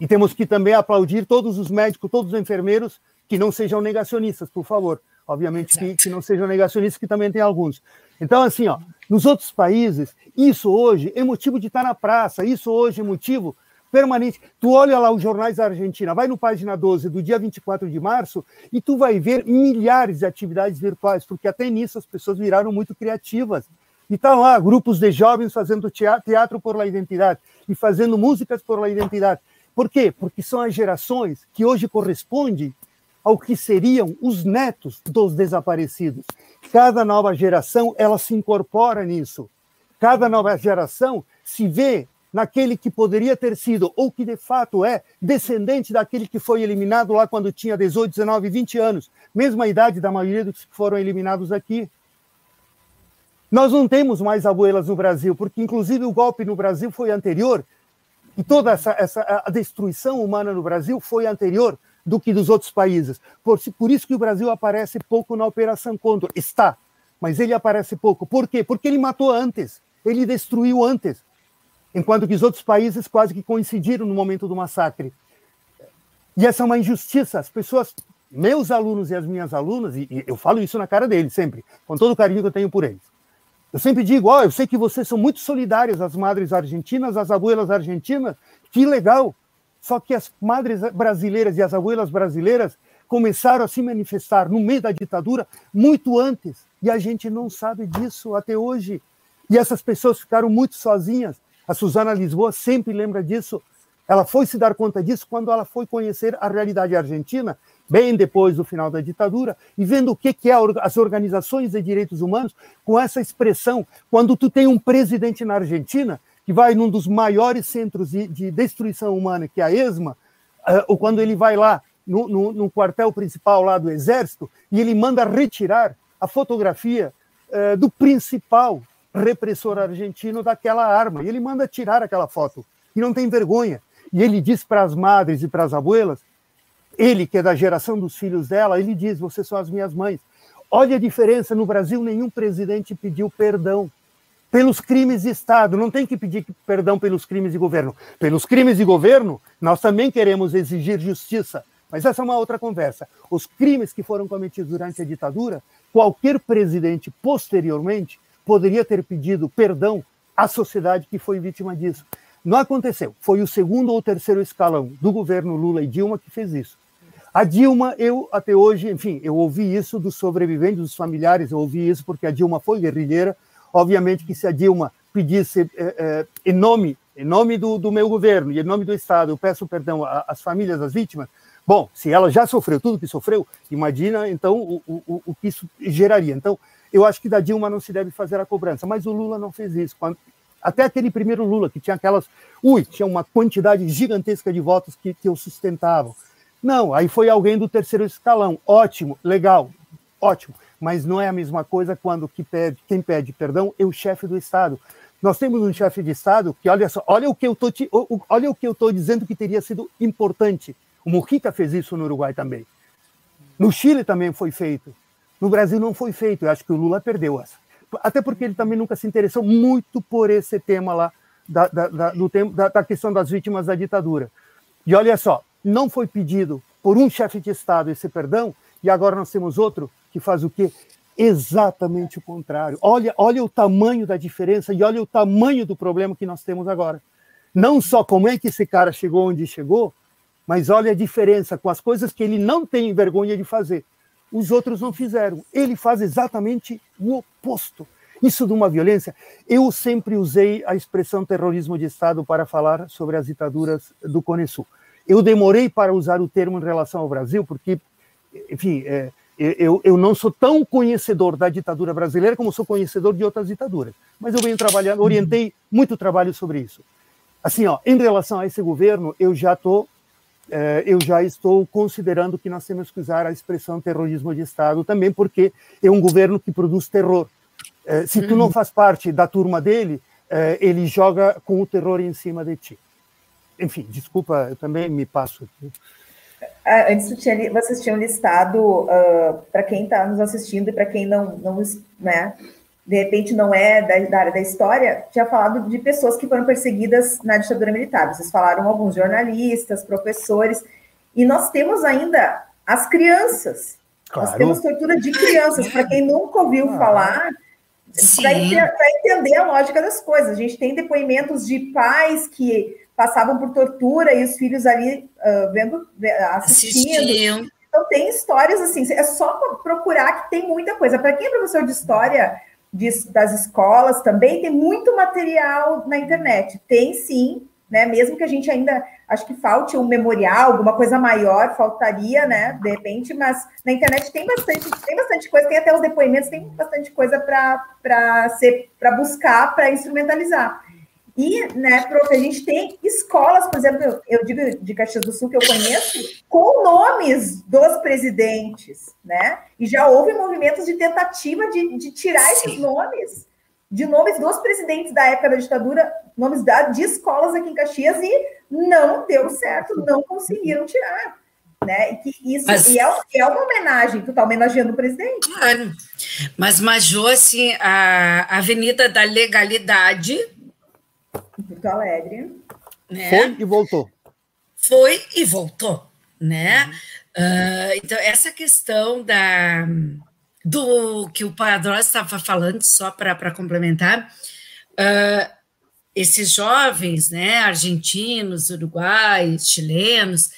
E temos que também aplaudir todos os médicos, todos os enfermeiros que não sejam negacionistas, por favor. Obviamente que, que, não sejam negacionistas, que também tem alguns. Então, assim, ó, nos outros países, isso hoje é motivo de estar na praça, isso hoje é motivo permanente. Tu olha lá os jornais da Argentina, vai no página 12 do dia 24 de março e tu vai ver milhares de atividades virtuais, porque até nisso as pessoas viraram muito criativas. E tá lá grupos de jovens fazendo teatro por la identidade e fazendo músicas por la identidade. Por quê? Porque são as gerações que hoje correspondem ao que seriam os netos dos desaparecidos. Cada nova geração ela se incorpora nisso. Cada nova geração se vê naquele que poderia ter sido ou que de fato é descendente daquele que foi eliminado lá quando tinha 18, 19, 20 anos, mesma idade da maioria dos que foram eliminados aqui. Nós não temos mais abuelas no Brasil, porque inclusive o golpe no Brasil foi anterior e toda essa, essa a destruição humana no Brasil foi anterior do que dos outros países. Por, por isso que o Brasil aparece pouco na Operação Condor. Está, mas ele aparece pouco. Por quê? Porque ele matou antes, ele destruiu antes, enquanto que os outros países quase que coincidiram no momento do massacre. E essa é uma injustiça. As pessoas, meus alunos e as minhas alunas, e, e eu falo isso na cara deles sempre, com todo o carinho que eu tenho por eles. Eu sempre digo, ó, oh, eu sei que vocês são muito solidárias, as madres argentinas, as abuelas argentinas, que legal. Só que as madres brasileiras e as abuelas brasileiras começaram a se manifestar no meio da ditadura muito antes, e a gente não sabe disso até hoje. E essas pessoas ficaram muito sozinhas. A Suzana Lisboa sempre lembra disso. Ela foi se dar conta disso quando ela foi conhecer a realidade argentina, bem depois do final da ditadura, e vendo o que, que é as organizações de direitos humanos com essa expressão. Quando tu tem um presidente na Argentina que vai num dos maiores centros de, de destruição humana, que é a ESMA, uh, ou quando ele vai lá no, no, no, quartel principal lá do Exército e ele manda retirar a fotografia uh, do principal repressor argentino daquela arma. E ele manda tirar aquela foto. E não tem vergonha. E ele diz para as madres e para as abuelas, ele que é da geração dos filhos dela, ele diz: vocês são as minhas mães. Olha a diferença, no Brasil nenhum presidente pediu perdão pelos crimes de Estado, não tem que pedir perdão pelos crimes de governo. Pelos crimes de governo, nós também queremos exigir justiça, mas essa é uma outra conversa. Os crimes que foram cometidos durante a ditadura, qualquer presidente posteriormente poderia ter pedido perdão à sociedade que foi vítima disso. Não aconteceu. Foi o segundo ou terceiro escalão do governo Lula e Dilma que fez isso. A Dilma, eu até hoje, enfim, eu ouvi isso dos sobreviventes, dos familiares, eu ouvi isso porque a Dilma foi guerrilheira, Obviamente que se a Dilma pedisse é, é, em nome, em nome do, do, meu governo e em nome do Estado, eu peço perdão às famílias das vítimas, bom, se ela já sofreu tudo que sofreu, imagina então o, o, o que isso geraria. Então, eu acho que da Dilma não se deve fazer a cobrança, mas o Lula não fez isso. Quando, até aquele primeiro Lula, que tinha aquelas. Ui, tinha uma quantidade gigantesca de votos que, que eu sustentava. Não, aí foi alguém do terceiro escalão. Ótimo, legal, ótimo mas não é a mesma coisa quando que pede, quem pede perdão é o chefe do Estado. Nós temos um chefe de Estado que, olha só, olha o que eu tô, olha o que eu estou dizendo que teria sido importante. O Mujica fez isso no Uruguai também. No Chile também foi feito. No Brasil não foi feito. Eu acho que o Lula perdeu essa. Até porque ele também nunca se interessou muito por esse tema lá, da, da, da do da, da questão das vítimas da ditadura. E olha só, não foi pedido por um chefe de Estado esse perdão, e agora nós temos outro que faz o quê? Exatamente o contrário. Olha, olha o tamanho da diferença e olha o tamanho do problema que nós temos agora. Não só como é que esse cara chegou onde chegou, mas olha a diferença com as coisas que ele não tem vergonha de fazer. Os outros não fizeram. Ele faz exatamente o oposto. Isso de uma violência. Eu sempre usei a expressão terrorismo de Estado para falar sobre as ditaduras do Cone Sul. Eu demorei para usar o termo em relação ao Brasil, porque enfim, é, eu, eu não sou tão conhecedor da ditadura brasileira como sou conhecedor de outras ditaduras, mas eu venho trabalhando, orientei muito trabalho sobre isso. Assim, ó, em relação a esse governo, eu já é, eu já estou considerando que nós temos que usar a expressão terrorismo de Estado também, porque é um governo que produz terror. É, se tu não uhum. faz parte da turma dele, é, ele joga com o terror em cima de ti. Enfim, desculpa, eu também me passo. Ah, antes tinha, vocês tinham listado, uh, ah, para quem está nos assistindo e para quem não, não né, de repente não é da, da, área da história, tinha falado de pessoas que foram perseguidas na ditadura militar. Vocês falaram alguns jornalistas, professores, e nós temos ainda as crianças. Claro. Nós temos tortura de crianças. Para quem nunca ouviu ah. falar, para entender a lógica das coisas. A gente tem depoimentos de pais que passavam por tortura e os filhos ali uh, vendo, assistindo. Assistiam. Então tem histórias assim, é só procurar que tem muita coisa. Para quem é professor de história de, das escolas também tem muito material na internet. Tem sim, né? Mesmo que a gente ainda acho que falte um memorial, alguma coisa maior, faltaria, né? De repente, mas na internet tem bastante, tem bastante coisa, tem até os depoimentos, tem bastante coisa para ser para buscar, para instrumentalizar. E, né, prof, a gente tem escolas, por exemplo, eu digo de Caxias do Sul que eu conheço, com nomes dos presidentes, né? E já houve movimentos de tentativa de, de tirar Sim. esses nomes, de nomes dos presidentes da época da ditadura, nomes da, de escolas aqui em Caxias, e não deu certo, não conseguiram tirar. Né? E, que isso, mas, e é, é, uma homenagem, tu está homenageando o presidente. Claro. Mas, Majô, assim, a Avenida da Legalidade Porto Alegre. Né? Foi e voltou. Foi e voltou, né? Uh, então, essa questão da, do que o Padrão estava falando, só para complementar, uh, esses jovens, né, argentinos, uruguais, chilenos,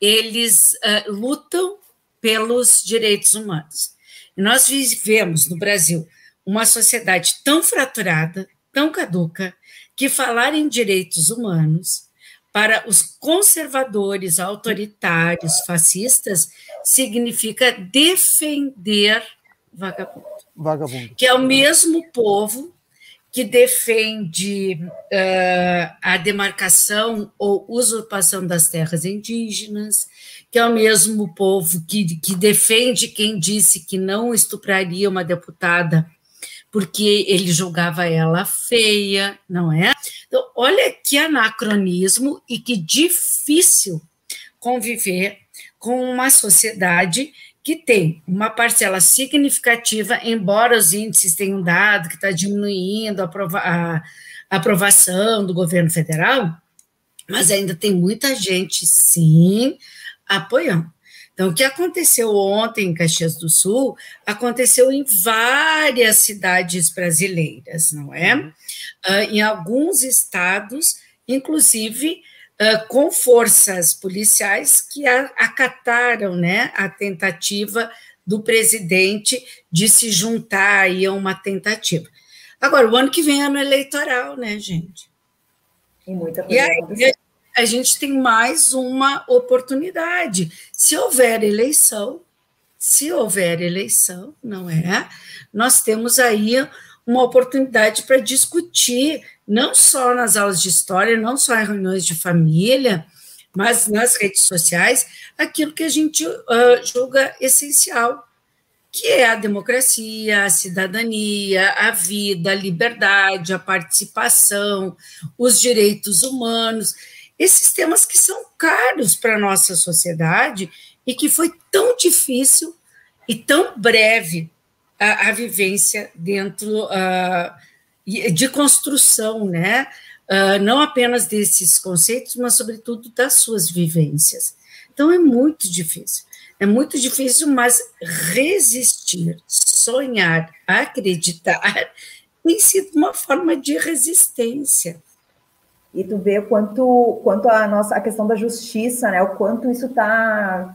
eles uh, lutam pelos direitos humanos. E nós vivemos no Brasil uma sociedade tão fraturada, tão caduca, que falar em direitos humanos para os conservadores, autoritários, fascistas, significa defender vagabundo. Vagabundo. Que é o mesmo povo que defende uh, a demarcação ou usurpação das terras indígenas, que é o mesmo povo que, que defende quem disse que não estupraria uma deputada porque ele julgava ela feia, não é? Então, olha que anacronismo e que difícil conviver com uma sociedade que tem uma parcela significativa, embora os índices tenham dado que está diminuindo a, aprova a aprovação do governo federal, mas ainda tem muita gente, sim, apoiando. Então, o que aconteceu ontem em Caxias do Sul aconteceu em várias cidades brasileiras, não é? Uh, em alguns estados, inclusive uh, com forças policiais que a, acataram né, a tentativa do presidente de se juntar aí a uma tentativa. Agora, o ano que vem é ano eleitoral, né, gente? E muita coisa. E aí, a gente tem mais uma oportunidade. Se houver eleição, se houver eleição, não é? Nós temos aí uma oportunidade para discutir, não só nas aulas de história, não só em reuniões de família, mas nas redes sociais, aquilo que a gente uh, julga essencial. que é a democracia, a cidadania, a vida, a liberdade, a participação, os direitos humanos, esses temas que são caros para a nossa sociedade e que foi tão difícil e tão breve a, a vivência dentro uh, de construção, né? Uh, não apenas desses conceitos, mas sobretudo das suas vivências. Então é muito difícil. É muito difícil, mas resistir, sonhar, acreditar tem sido uma forma de resistência. E tu vê quanto, quanto a nossa a questão da justiça, né? O quanto isso está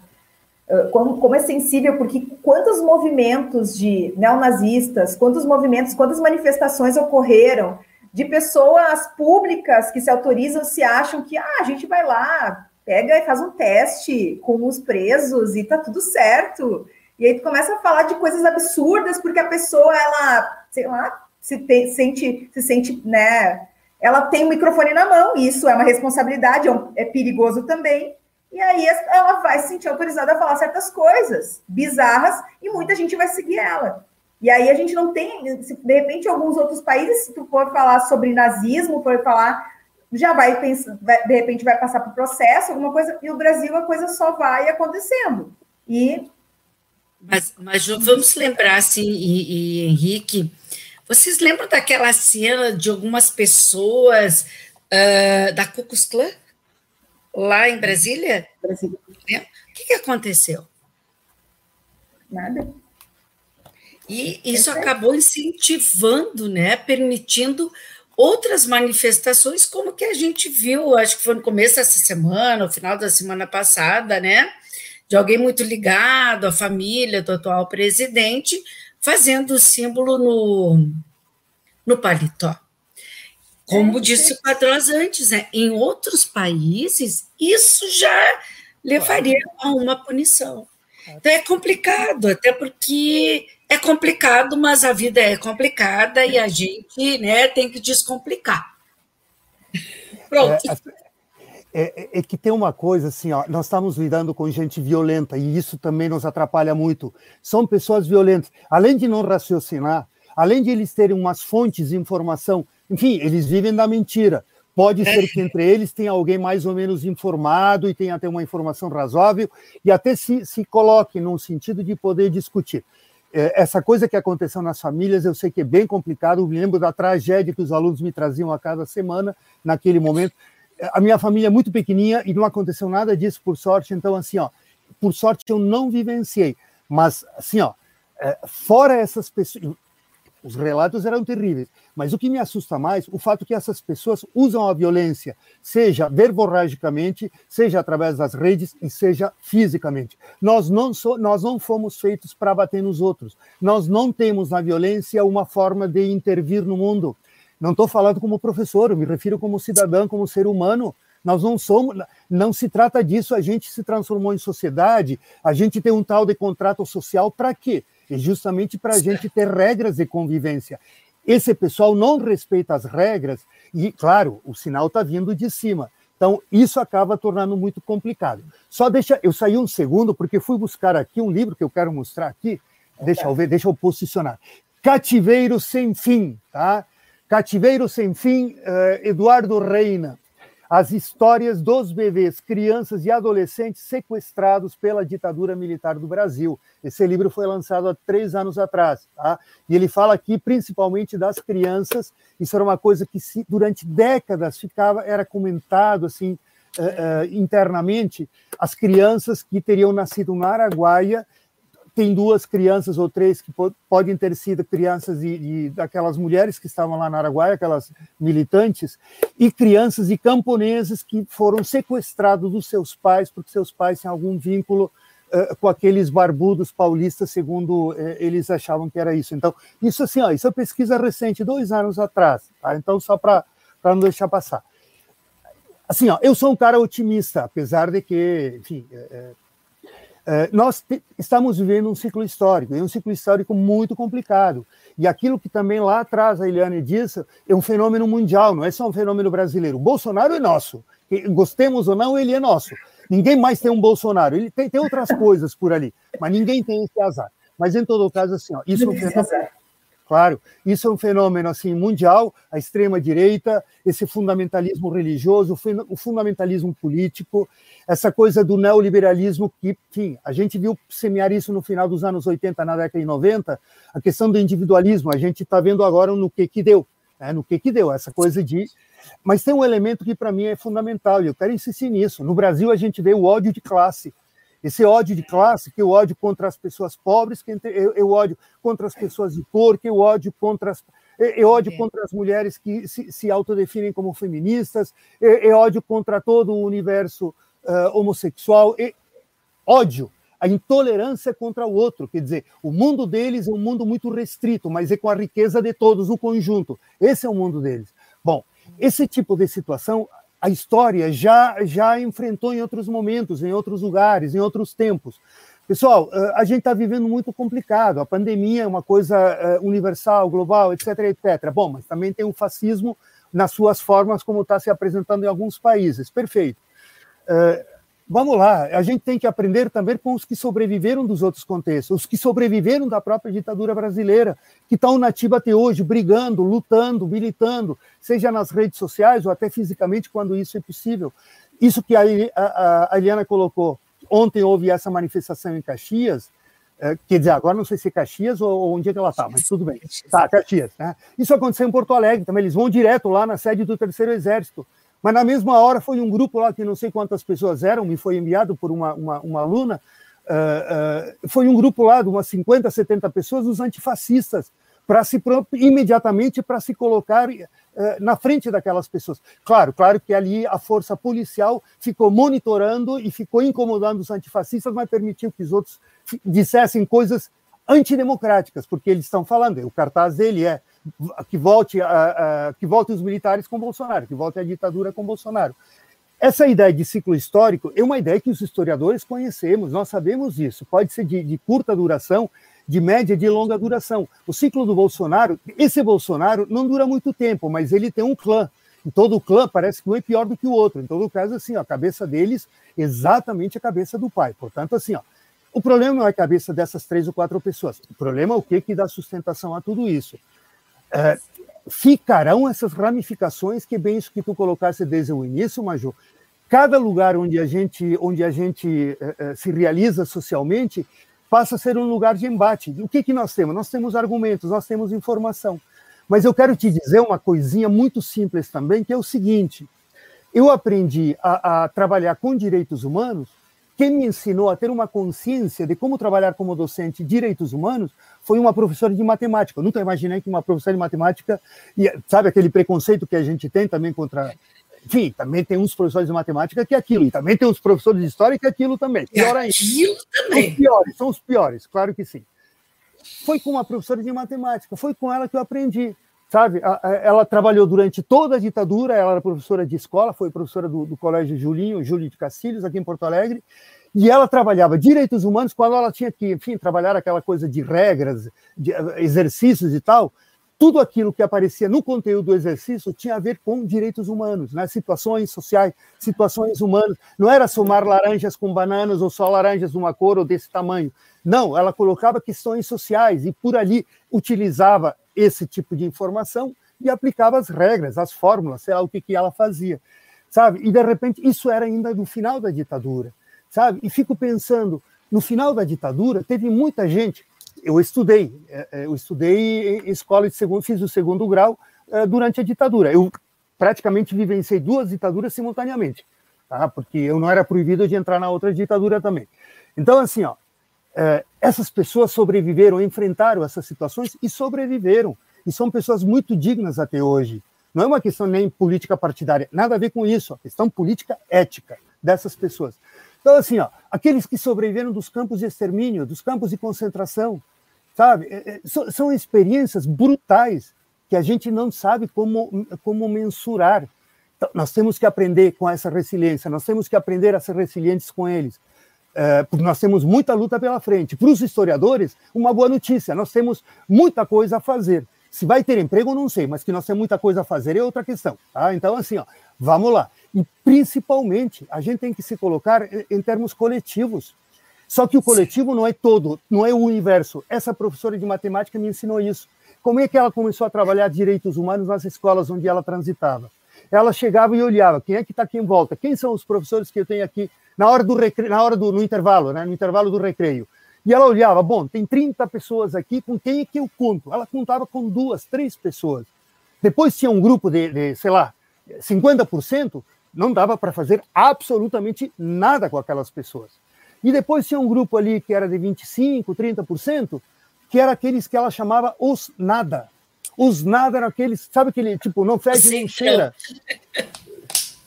como, como, é sensível, porque quantos movimentos de neonazistas, quantos movimentos, quantas manifestações ocorreram de pessoas públicas que se autorizam, se acham que ah, a gente vai lá, pega e faz um teste com os presos e tá tudo certo. E aí tu começa a falar de coisas absurdas porque a pessoa, ela, sei lá, se te, sente, se sente, né? Ela tem o microfone na mão, isso é uma responsabilidade, é, é perigoso também e aí ela vai se sentir autorizada a falar certas coisas bizarras e muita gente vai seguir ela. E aí a gente não tem, de repente alguns outros países, se tu for falar sobre nazismo, for falar, já vai pensar, de repente vai passar por processo, alguma coisa, e o Brasil a coisa só vai acontecendo. E mas, mas vamos lembrar assim, e, e Henrique, vocês lembram daquela cena de algumas pessoas uh, da Ku Klux Klan? lá em Brasília? Brasília. É. O que, que aconteceu? Nada. E isso acabou incentivando, né, permitindo outras manifestações, como que a gente viu, acho que foi no começo dessa semana, no final da semana passada, né, de alguém muito ligado à família do atual presidente, fazendo o símbolo no, no paletó. Como é, disse o Padrões antes, né? em outros países, isso já levaria a uma punição. Então é complicado, até porque é complicado, mas a vida é complicada e a gente né, tem que descomplicar. Pronto. É, é, é, é, que tem uma coisa assim, ó, nós estamos lidando com gente violenta e isso também nos atrapalha muito. São pessoas violentas. Além de não raciocinar, além de eles terem umas fontes de informação enfim, eles vivem da mentira. Pode ser que entre eles tenha alguém mais ou menos informado e tenha até uma informação razoável e até se, se coloque num sentido de poder discutir. É, essa coisa que aconteceu nas famílias, eu sei que é bem complicado. Eu me lembro da tragédia que os alunos me traziam a cada semana, naquele momento. A minha família é muito pequenininha e não aconteceu nada disso, por sorte. Então, assim, ó, por sorte eu não vivenciei. Mas, assim, ó, é, fora essas pessoas, os relatos eram terríveis. Mas o que me assusta mais, o fato que essas pessoas usam a violência, seja verborragicamente, seja através das redes e seja fisicamente. Nós não, so, nós não fomos feitos para bater nos outros. Nós não temos na violência uma forma de intervir no mundo. Não estou falando como professor, eu me refiro como cidadão, como ser humano. Nós não somos, não se trata disso. A gente se transformou em sociedade, a gente tem um tal de contrato social para quê? É justamente para a gente ter regras de convivência. Esse pessoal não respeita as regras e, claro, o sinal está vindo de cima. Então, isso acaba tornando muito complicado. Só deixa, eu saí um segundo porque fui buscar aqui um livro que eu quero mostrar aqui. Deixa eu ver, deixa eu posicionar. Cativeiro sem fim, tá? Cativeiro sem fim, uh, Eduardo Reina as histórias dos bebês, crianças e adolescentes sequestrados pela ditadura militar do Brasil. Esse livro foi lançado há três anos atrás, tá? E ele fala aqui principalmente das crianças. Isso era uma coisa que se, durante décadas ficava, era comentado assim uh, uh, internamente. As crianças que teriam nascido na Araguaia tem duas crianças ou três que podem ter sido crianças de, de, daquelas mulheres que estavam lá na Araguaia, aquelas militantes, e crianças e camponeses que foram sequestrados dos seus pais, porque seus pais têm algum vínculo uh, com aqueles barbudos paulistas, segundo uh, eles achavam que era isso. Então, isso assim, ó, isso é pesquisa recente, dois anos atrás, tá? então só para não deixar passar. Assim, ó, eu sou um cara otimista, apesar de que, enfim, é, nós estamos vivendo um ciclo histórico, e um ciclo histórico muito complicado. E aquilo que também lá atrás a Eliane disse é um fenômeno mundial, não é só um fenômeno brasileiro. O Bolsonaro é nosso, gostemos ou não, ele é nosso. Ninguém mais tem um Bolsonaro, ele tem, tem outras coisas por ali, mas ninguém tem esse azar. Mas, em todo caso, assim, ó, isso é um fenômeno, claro, isso é um fenômeno assim, mundial, a extrema-direita, esse fundamentalismo religioso, o fundamentalismo político, essa coisa do neoliberalismo que, enfim, a gente viu semear isso no final dos anos 80, na década de 90, a questão do individualismo, a gente está vendo agora no que que deu, né, no que que deu, essa coisa de... Mas tem um elemento que para mim é fundamental, e eu quero insistir nisso. No Brasil, a gente vê o ódio de classe, esse ódio de classe, que eu ódio contra as pessoas pobres, que eu, eu ódio contra as pessoas de cor, que eu ódio contra as, eu ódio contra as mulheres que se, se autodefinem como feministas, eu, eu ódio contra todo o universo uh, homossexual, eu, ódio, a intolerância contra o outro, quer dizer, o mundo deles é um mundo muito restrito, mas é com a riqueza de todos, o conjunto. Esse é o mundo deles. Bom, esse tipo de situação a história já, já enfrentou em outros momentos, em outros lugares, em outros tempos. Pessoal, eh, a gente está vivendo muito complicado. A pandemia é uma coisa eh, universal, global, etc, etc. Bom, mas também tem o fascismo nas suas formas, como está se apresentando em alguns países. Perfeito. Eh, vamos lá, a gente tem que aprender também com os que sobreviveram dos outros contextos, os que sobreviveram da própria ditadura brasileira, que estão nativa até hoje, brigando, lutando, militando, seja nas redes sociais ou até fisicamente, quando isso é possível. Isso que a, a, a Eliana colocou. Ontem houve essa manifestação em Caxias, é, quer dizer, agora não sei se é Caxias ou, ou onde é que ela está, mas tudo bem. Tá, Caxias. Né? Isso aconteceu em Porto Alegre também, eles vão direto lá na sede do Terceiro Exército. Mas na mesma hora foi um grupo lá que não sei quantas pessoas eram, me foi enviado por uma, uma, uma aluna, uh, uh, foi um grupo lá de umas 50, 70 pessoas, os antifascistas, para se imediatamente para se colocar uh, na frente daquelas pessoas. Claro, claro que ali a força policial ficou monitorando e ficou incomodando os antifascistas, mas permitiu que os outros dissessem coisas antidemocráticas, porque eles estão falando, o cartaz dele é que volte, a, a, que volte os militares com Bolsonaro, que volte a ditadura com Bolsonaro. Essa ideia de ciclo histórico é uma ideia que os historiadores conhecemos, nós sabemos isso. Pode ser de, de curta duração, de média e de longa duração. O ciclo do Bolsonaro, esse Bolsonaro não dura muito tempo, mas ele tem um clã. E todo clã parece que um é pior do que o outro. Em todo caso, assim, ó, a cabeça deles exatamente a cabeça do pai. Portanto, assim, ó, o problema não é a cabeça dessas três ou quatro pessoas. O problema é o que, que dá sustentação a tudo isso é, ficarão essas ramificações que bem isso que tu colocaste desde o início, Major. Cada lugar onde a gente, onde a gente é, é, se realiza socialmente passa a ser um lugar de embate. O que, que nós temos? Nós temos argumentos, nós temos informação. Mas eu quero te dizer uma coisinha muito simples também, que é o seguinte: eu aprendi a, a trabalhar com direitos humanos quem me ensinou a ter uma consciência de como trabalhar como docente de direitos humanos foi uma professora de matemática. Eu nunca imaginei que uma professora de matemática, sabe aquele preconceito que a gente tem também contra. Enfim, também tem uns professores de matemática que é aquilo, e também tem uns professores de história que é aquilo também. Pior ainda. Aquilo também. São os piores, são os piores, claro que sim. Foi com uma professora de matemática, foi com ela que eu aprendi sabe? Ela trabalhou durante toda a ditadura, ela era professora de escola, foi professora do, do Colégio Julinho, Júlio de Castilhos, aqui em Porto Alegre, e ela trabalhava direitos humanos quando ela tinha que, enfim, trabalhar aquela coisa de regras, de exercícios e tal. Tudo aquilo que aparecia no conteúdo do exercício tinha a ver com direitos humanos, né? situações sociais, situações humanas. Não era somar laranjas com bananas ou só laranjas de uma cor ou desse tamanho. Não, ela colocava questões sociais e por ali utilizava esse tipo de informação e aplicava as regras, as fórmulas, sei lá o que, que ela fazia, sabe? E de repente isso era ainda no final da ditadura, sabe? E fico pensando, no final da ditadura teve muita gente. Eu estudei, é, é, eu estudei em escola de segundo, fiz o segundo grau é, durante a ditadura. Eu praticamente vivenciei duas ditaduras simultaneamente, tá? Porque eu não era proibido de entrar na outra ditadura também. Então assim, ó, é, essas pessoas sobreviveram, enfrentaram essas situações e sobreviveram. E são pessoas muito dignas até hoje. Não é uma questão nem política partidária, nada a ver com isso, a questão política ética dessas pessoas. Então, assim, ó, aqueles que sobreviveram dos campos de extermínio, dos campos de concentração, sabe? É, é, são experiências brutais que a gente não sabe como, como mensurar. Então, nós temos que aprender com essa resiliência, nós temos que aprender a ser resilientes com eles é, porque nós temos muita luta pela frente. Para os historiadores, uma boa notícia: nós temos muita coisa a fazer. Se vai ter emprego, não sei, mas que nós temos muita coisa a fazer é outra questão. Tá? Então, assim, ó, vamos lá. E principalmente, a gente tem que se colocar em termos coletivos. Só que o coletivo não é todo, não é o universo. Essa professora de matemática me ensinou isso. Como é que ela começou a trabalhar direitos humanos nas escolas onde ela transitava? Ela chegava e olhava, quem é que está aqui em volta? Quem são os professores que eu tenho aqui na hora do recreio, na hora do no intervalo, né, no intervalo do recreio? E ela olhava, bom, tem 30 pessoas aqui, com quem é que eu conto? Ela contava com duas, três pessoas. Depois tinha um grupo de, de sei lá, 50%, não dava para fazer absolutamente nada com aquelas pessoas. E depois tinha um grupo ali que era de 25%, 30%, que era aqueles que ela chamava os nada. Os nada eram aqueles, sabe aquele tipo, não fede nem cheira,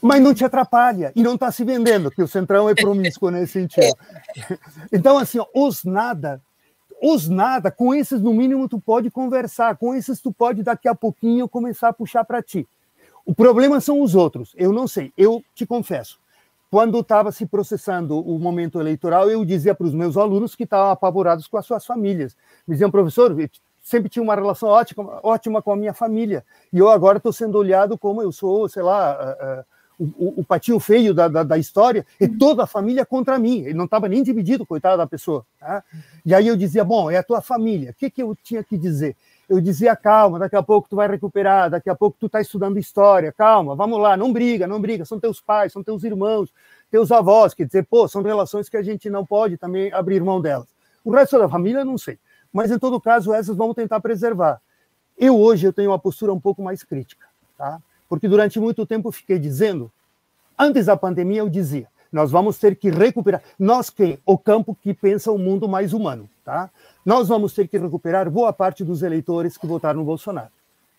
mas não te atrapalha e não está se vendendo, que o Centrão é promíscuo nesse sentido. Então, assim, ó, os nada, os nada, com esses no mínimo tu pode conversar, com esses tu pode daqui a pouquinho começar a puxar para ti. O problema são os outros, eu não sei, eu te confesso. Quando estava se processando o momento eleitoral, eu dizia para os meus alunos que estavam apavorados com as suas famílias. Me diziam, professor, sempre tinha uma relação ótima, ótima com a minha família. E eu agora estou sendo olhado como eu sou, sei lá, uh, uh, o, o, patinho feio da, da, da, história, e toda a família contra mim. Ele não estava nem dividido, coitado da pessoa. Tá? E aí eu dizia, bom, é a tua família. O que, que eu tinha que dizer? Eu dizia, calma, daqui a pouco tu vai recuperar, daqui a pouco tu está estudando história, calma, vamos lá, não briga, não briga, são teus pais, são teus irmãos, teus avós, quer dizer, pô, são relações que a gente não pode também abrir mão delas. O resto da família, não sei mas em todo caso essas vamos tentar preservar. Eu hoje eu tenho uma postura um pouco mais crítica, tá? Porque durante muito tempo eu fiquei dizendo, antes da pandemia eu dizia, nós vamos ter que recuperar, nós que o campo que pensa o mundo mais humano, tá? Nós vamos ter que recuperar boa parte dos eleitores que votaram no Bolsonaro.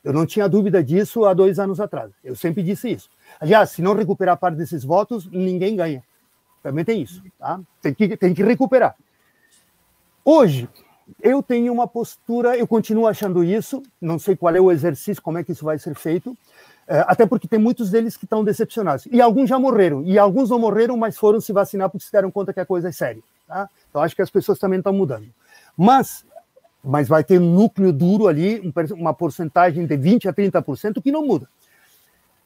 Eu não tinha dúvida disso há dois anos atrás. Eu sempre disse isso. Aliás, se não recuperar parte desses votos, ninguém ganha. Também tem isso, tá? Tem que, tem que recuperar. Hoje, eu tenho uma postura, eu continuo achando isso, não sei qual é o exercício, como é que isso vai ser feito, até porque tem muitos deles que estão decepcionados. E alguns já morreram, e alguns não morreram, mas foram se vacinar porque se deram conta que a coisa é séria. Tá? Então acho que as pessoas também estão mudando. Mas, mas vai ter um núcleo duro ali, uma porcentagem de 20% a 30% que não muda.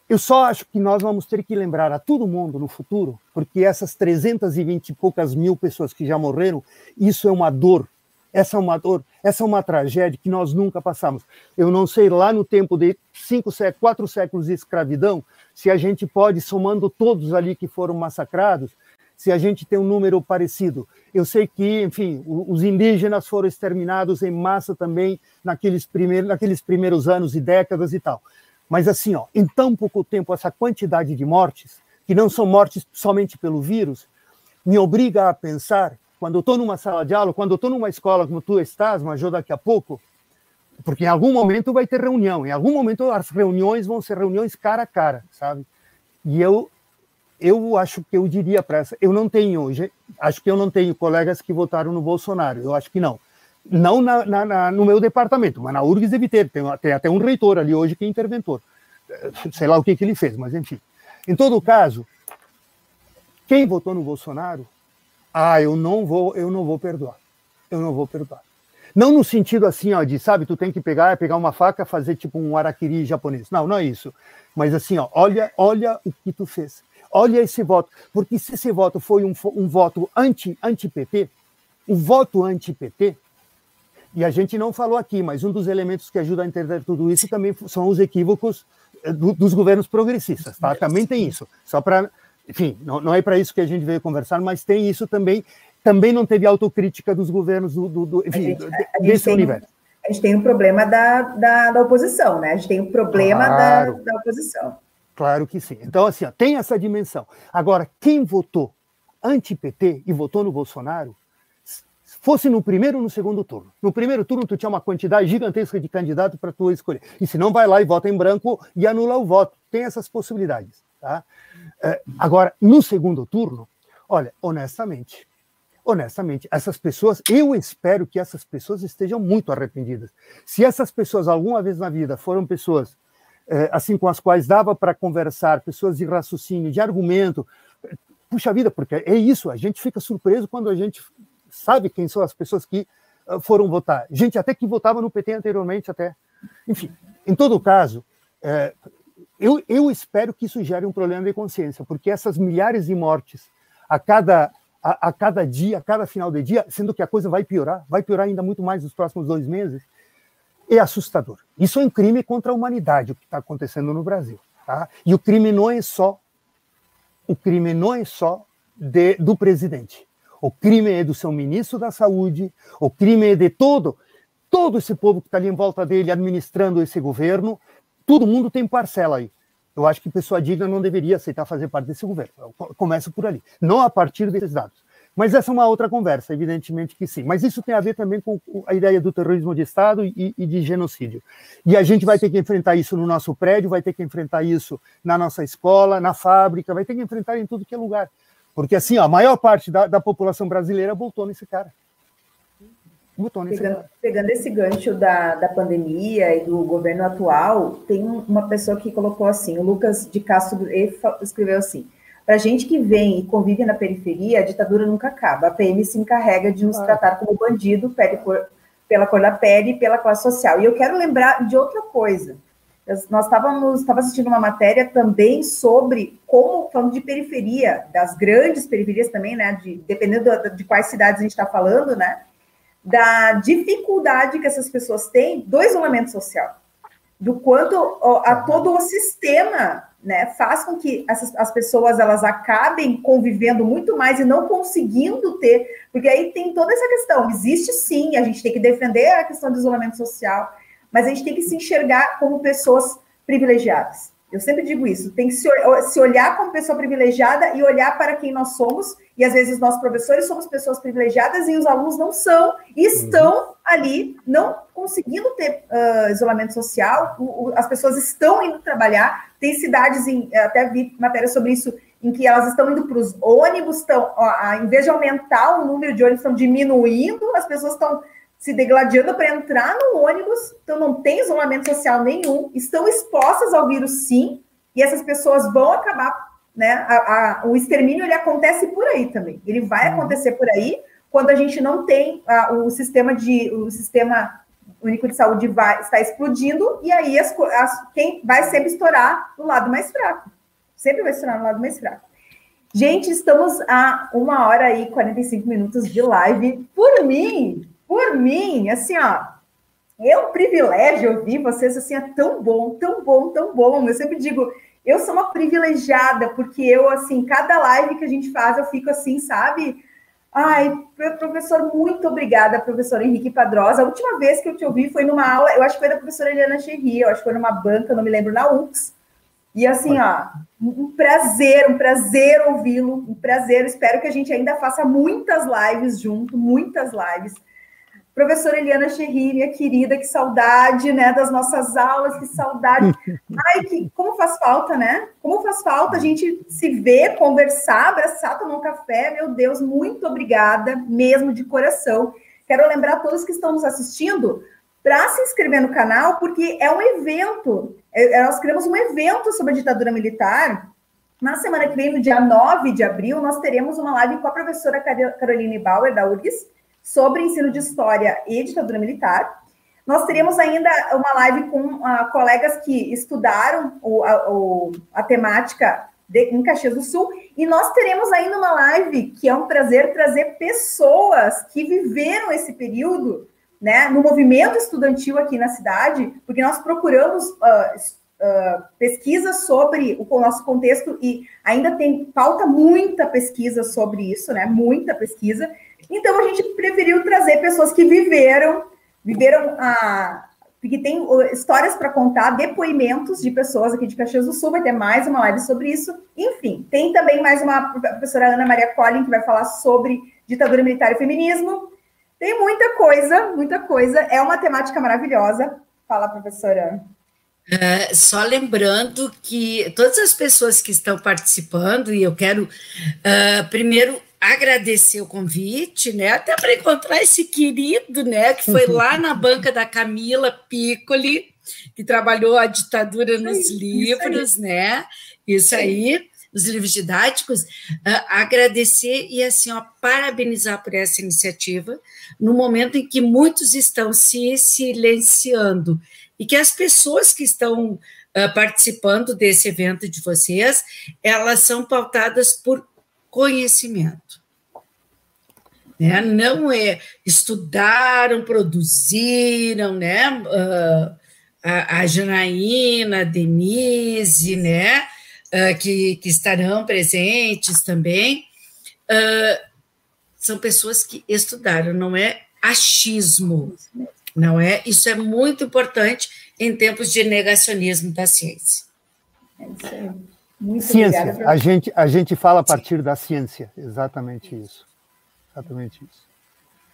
Eu só acho que nós vamos ter que lembrar a todo mundo no futuro, porque essas 320 e poucas mil pessoas que já morreram, isso é uma dor essa é uma dor, essa é uma tragédia que nós nunca passamos. Eu não sei, lá no tempo de cinco, quatro séculos de escravidão, se a gente pode, somando todos ali que foram massacrados, se a gente tem um número parecido. Eu sei que, enfim, os indígenas foram exterminados em massa também naqueles primeiros, naqueles primeiros anos e décadas e tal. Mas assim, ó, em tão pouco tempo, essa quantidade de mortes, que não são mortes somente pelo vírus, me obriga a pensar quando eu estou numa sala de aula, quando eu estou numa escola como tu estás, Major, daqui a pouco, porque em algum momento vai ter reunião, em algum momento as reuniões vão ser reuniões cara a cara, sabe? E eu eu acho que eu diria para essa, eu não tenho hoje, acho que eu não tenho colegas que votaram no Bolsonaro, eu acho que não. Não na, na, na, no meu departamento, mas na URGS deve ter, tem, tem, até um reitor ali hoje que é interventor. Sei lá o que, que ele fez, mas enfim. Em todo caso, quem votou no Bolsonaro ah, eu não vou, eu não vou perdoar. Eu não vou perdoar. Não no sentido assim, ó, de, sabe, tu tem que pegar, pegar uma faca, fazer tipo um araquiri japonês. Não, não é isso. Mas assim, ó, olha, olha o que tu fez. Olha esse voto. Porque se esse voto foi um, um voto anti-PT, anti o voto anti-PT, e a gente não falou aqui, mas um dos elementos que ajuda a entender tudo isso também são os equívocos eh, do, dos governos progressistas, tá? Também tem isso. Só para enfim, não, não é para isso que a gente veio conversar, mas tem isso também. Também não teve autocrítica dos governos do, do, do enfim, gente, desse universo. A gente tem um problema da, da, da, oposição, né? A gente tem um problema claro. da, da oposição. Claro que sim. Então, assim, ó, tem essa dimensão. Agora, quem votou anti-PT e votou no Bolsonaro, fosse no primeiro ou no segundo turno. No primeiro turno, tu tinha uma quantidade gigantesca de candidatos para tu escolher. E se não, vai lá e vota em branco e anula o voto. Tem essas possibilidades. Tá? É, agora, no segundo turno, olha, honestamente, honestamente, essas pessoas, eu espero que essas pessoas estejam muito arrependidas. Se essas pessoas alguma vez na vida foram pessoas é, assim com as quais dava para conversar, pessoas de raciocínio, de argumento, puxa vida, porque é isso, a gente fica surpreso quando a gente sabe quem são as pessoas que uh, foram votar. Gente até que votava no PT anteriormente até. Enfim, em todo caso, é, eu, eu espero que isso gere um problema de consciência, porque essas milhares de mortes a cada, a, a, cada dia, a cada final de dia, sendo que a coisa vai piorar, vai piorar ainda muito mais nos próximos dois meses, é assustador. Isso é um crime contra a humanidade, o que está acontecendo no Brasil. Tá? E o crime não é só o crime não é só de, do presidente. O crime é do seu ministro da Saúde, o crime é de todo, todo esse povo que está ali em volta dele administrando esse governo. Todo mundo tem parcela aí. Eu acho que pessoa digna não deveria aceitar fazer parte desse governo. Começa por ali, não a partir desses dados. Mas essa é uma outra conversa, evidentemente que sim. Mas isso tem a ver também com a ideia do terrorismo de Estado e, e, de genocídio. E a gente vai ter que enfrentar isso no nosso prédio, vai ter que enfrentar isso na nossa escola, na fábrica, vai ter que enfrentar em tudo que é lugar. Porque assim, ó, a maior parte da, da população brasileira votou nesse cara. Pegando. Pegando esse gancho da, da pandemia e do governo atual, tem uma pessoa que colocou assim, o Lucas de Castro escreveu assim, para gente que vem e convive na periferia, a ditadura nunca acaba. A PM se encarrega de nos ah. tratar como bandido por, pela cor da pele e pela classe social. E eu quero lembrar de outra coisa. Nós estávamos estava assistindo uma matéria também sobre como, falando de periferia, das grandes periferias também, né? De, dependendo de quais cidades a gente está falando, né? Da dificuldade que essas pessoas têm do isolamento social. Do quanto a todo o sistema né, faz com que essas, as pessoas elas acabem convivendo muito mais e não conseguindo ter, porque aí tem toda essa questão. Existe sim, a gente tem que defender a questão do isolamento social, mas a gente tem que se enxergar como pessoas privilegiadas. Eu sempre digo isso, tem que se, se olhar como pessoa privilegiada e olhar para quem nós somos, e às vezes nós professores somos pessoas privilegiadas e os alunos não são, e estão uhum. ali não conseguindo ter uh, isolamento social, o, o, as pessoas estão indo trabalhar, tem cidades, em, até vi matéria sobre isso, em que elas estão indo para os ônibus, estão, ó, em vez de aumentar o número de ônibus, estão diminuindo, as pessoas estão se degladiando para entrar no ônibus, então não tem isolamento social nenhum, estão expostas ao vírus sim, e essas pessoas vão acabar, né? A, a, o extermínio ele acontece por aí também. Ele vai uhum. acontecer por aí quando a gente não tem a, o sistema de o sistema único de saúde vai, está explodindo, e aí as, as, quem vai sempre estourar no lado mais fraco. Sempre vai estourar no lado mais fraco. Gente, estamos a uma hora e 45 minutos de live. Por mim, por mim, assim, ó, é um privilégio ouvir vocês, assim, é tão bom, tão bom, tão bom. Eu sempre digo, eu sou uma privilegiada, porque eu, assim, cada live que a gente faz, eu fico assim, sabe? Ai, professor, muito obrigada, professor Henrique Padrosa. A última vez que eu te ouvi foi numa aula, eu acho que foi da professora Eliana Cherry, eu acho que foi numa banca, não me lembro, na UX. E assim, ó, um prazer, um prazer ouvi-lo, um prazer. Espero que a gente ainda faça muitas lives junto, muitas lives. Professora Eliana Cherry, minha querida, que saudade, né, das nossas aulas, que saudade. Ai, que, como faz falta, né? Como faz falta a gente se ver, conversar, abraçar, tomar um café. Meu Deus, muito obrigada, mesmo de coração. Quero lembrar a todos que estão nos assistindo para se inscrever no canal, porque é um evento. É, é, nós criamos um evento sobre a ditadura militar. Na semana que vem, no dia 9 de abril, nós teremos uma live com a professora Caroline Bauer, da URGS, sobre ensino de história e ditadura militar. Nós teríamos ainda uma live com uh, colegas que estudaram o, a, o, a temática de, em Caxias do Sul, e nós teremos ainda uma live que é um prazer trazer pessoas que viveram esse período né, no movimento estudantil aqui na cidade, porque nós procuramos uh, uh, pesquisas sobre o, o nosso contexto e ainda tem falta muita pesquisa sobre isso, né? Muita pesquisa. Então a gente preferiu trazer pessoas que viveram, viveram a que tem histórias para contar, depoimentos de pessoas aqui de Caxias do Sul, vai ter mais uma live sobre isso. Enfim, tem também mais uma professora Ana Maria Collin que vai falar sobre ditadura militar e feminismo. Tem muita coisa, muita coisa. É uma temática maravilhosa. Fala, professora. É, só lembrando que todas as pessoas que estão participando, e eu quero uh, primeiro agradecer o convite, né? Até para encontrar esse querido, né? Que foi lá na banca da Camila Piccoli, que trabalhou a ditadura nos livros, né? Isso aí, os livros didáticos. Uh, agradecer e assim, ó, parabenizar por essa iniciativa, no momento em que muitos estão se silenciando e que as pessoas que estão uh, participando desse evento de vocês, elas são pautadas por conhecimento. né? Não é estudaram, produziram, né? Uh, a, a Janaína, a Denise, né? Uh, que, que estarão presentes também. Uh, são pessoas que estudaram, não é achismo, não é? Isso é muito importante em tempos de negacionismo da ciência. É isso aí. Muito ciência. A gente, a gente fala a partir da ciência, exatamente isso. Exatamente isso.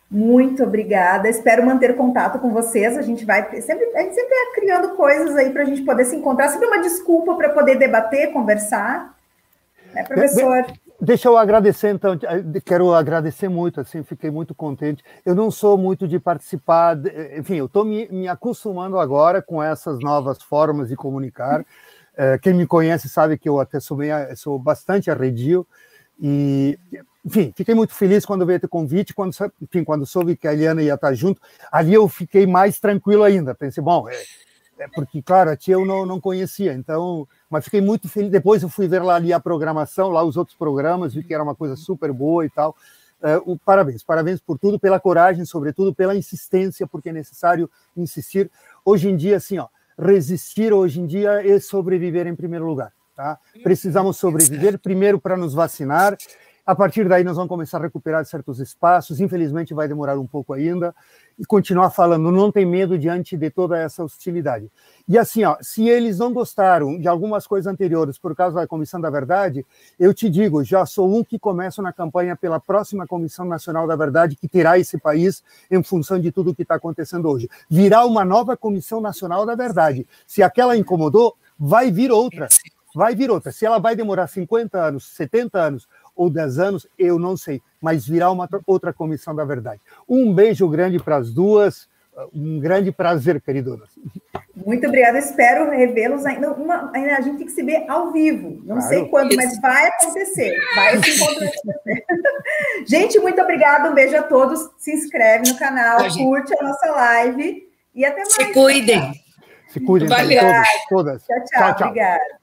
Muito obrigada. Espero manter contato com vocês. A gente vai sempre, a gente sempre é criando coisas aí para a gente poder se encontrar. Sempre uma desculpa para poder debater, conversar. Né, professor? Deixa eu agradecer, então, quero agradecer muito, assim, fiquei muito contente. Eu não sou muito de participar, de, enfim, eu estou me, me, acostumando agora com essas novas formas de comunicar. É, quem me conhece sabe que eu até sou, meio, sou bastante arredio, e, enfim, fiquei muito feliz quando veio ter convite, quando, enfim, quando soube que a Eliana ia estar junto, ali eu fiquei mais tranquilo ainda, pensei, bom, é, é porque, claro, a tia eu não, não conhecia, então mas fiquei muito feliz. Depois eu fui ver lá ali a programação, lá os outros programas, vi que era uma coisa super boa e tal. Uh, parabéns, parabéns por tudo, pela coragem, sobretudo pela insistência, porque é necessário insistir. Hoje em dia, assim, ó, resistir hoje em dia é sobreviver em primeiro lugar. Tá? Precisamos sobreviver primeiro para nos vacinar. A partir daí, nós vamos começar a recuperar certos espaços. Infelizmente, vai demorar um pouco ainda e continuar falando, não tem medo diante de toda essa hostilidade. E assim, ó, se eles não gostaram de algumas coisas anteriores por causa da Comissão da Verdade, eu te digo, já sou um que começa na campanha pela próxima Comissão Nacional da Verdade que terá esse país em função de tudo que está acontecendo hoje. Virá uma nova Comissão Nacional da Verdade. Se aquela incomodou, vai vir outra. Vai vir outra. Se ela vai demorar 50 anos, 70 anos ou 10 anos, eu não sei, mas virá uma outra comissão da verdade. Um beijo grande para as duas, um grande prazer, queridonas. Muito obrigada, espero revê-los ainda. Uma, ainda. A gente tem que se ver ao vivo, não claro. sei quando, mas vai acontecer. Vai acontecer. gente, muito obrigada, um beijo a todos. Se inscreve no canal, curte a nossa live e até mais. Se cuidem. Se cuidem, todos, todas. Tchau, tchau. tchau, tchau. Obrigada.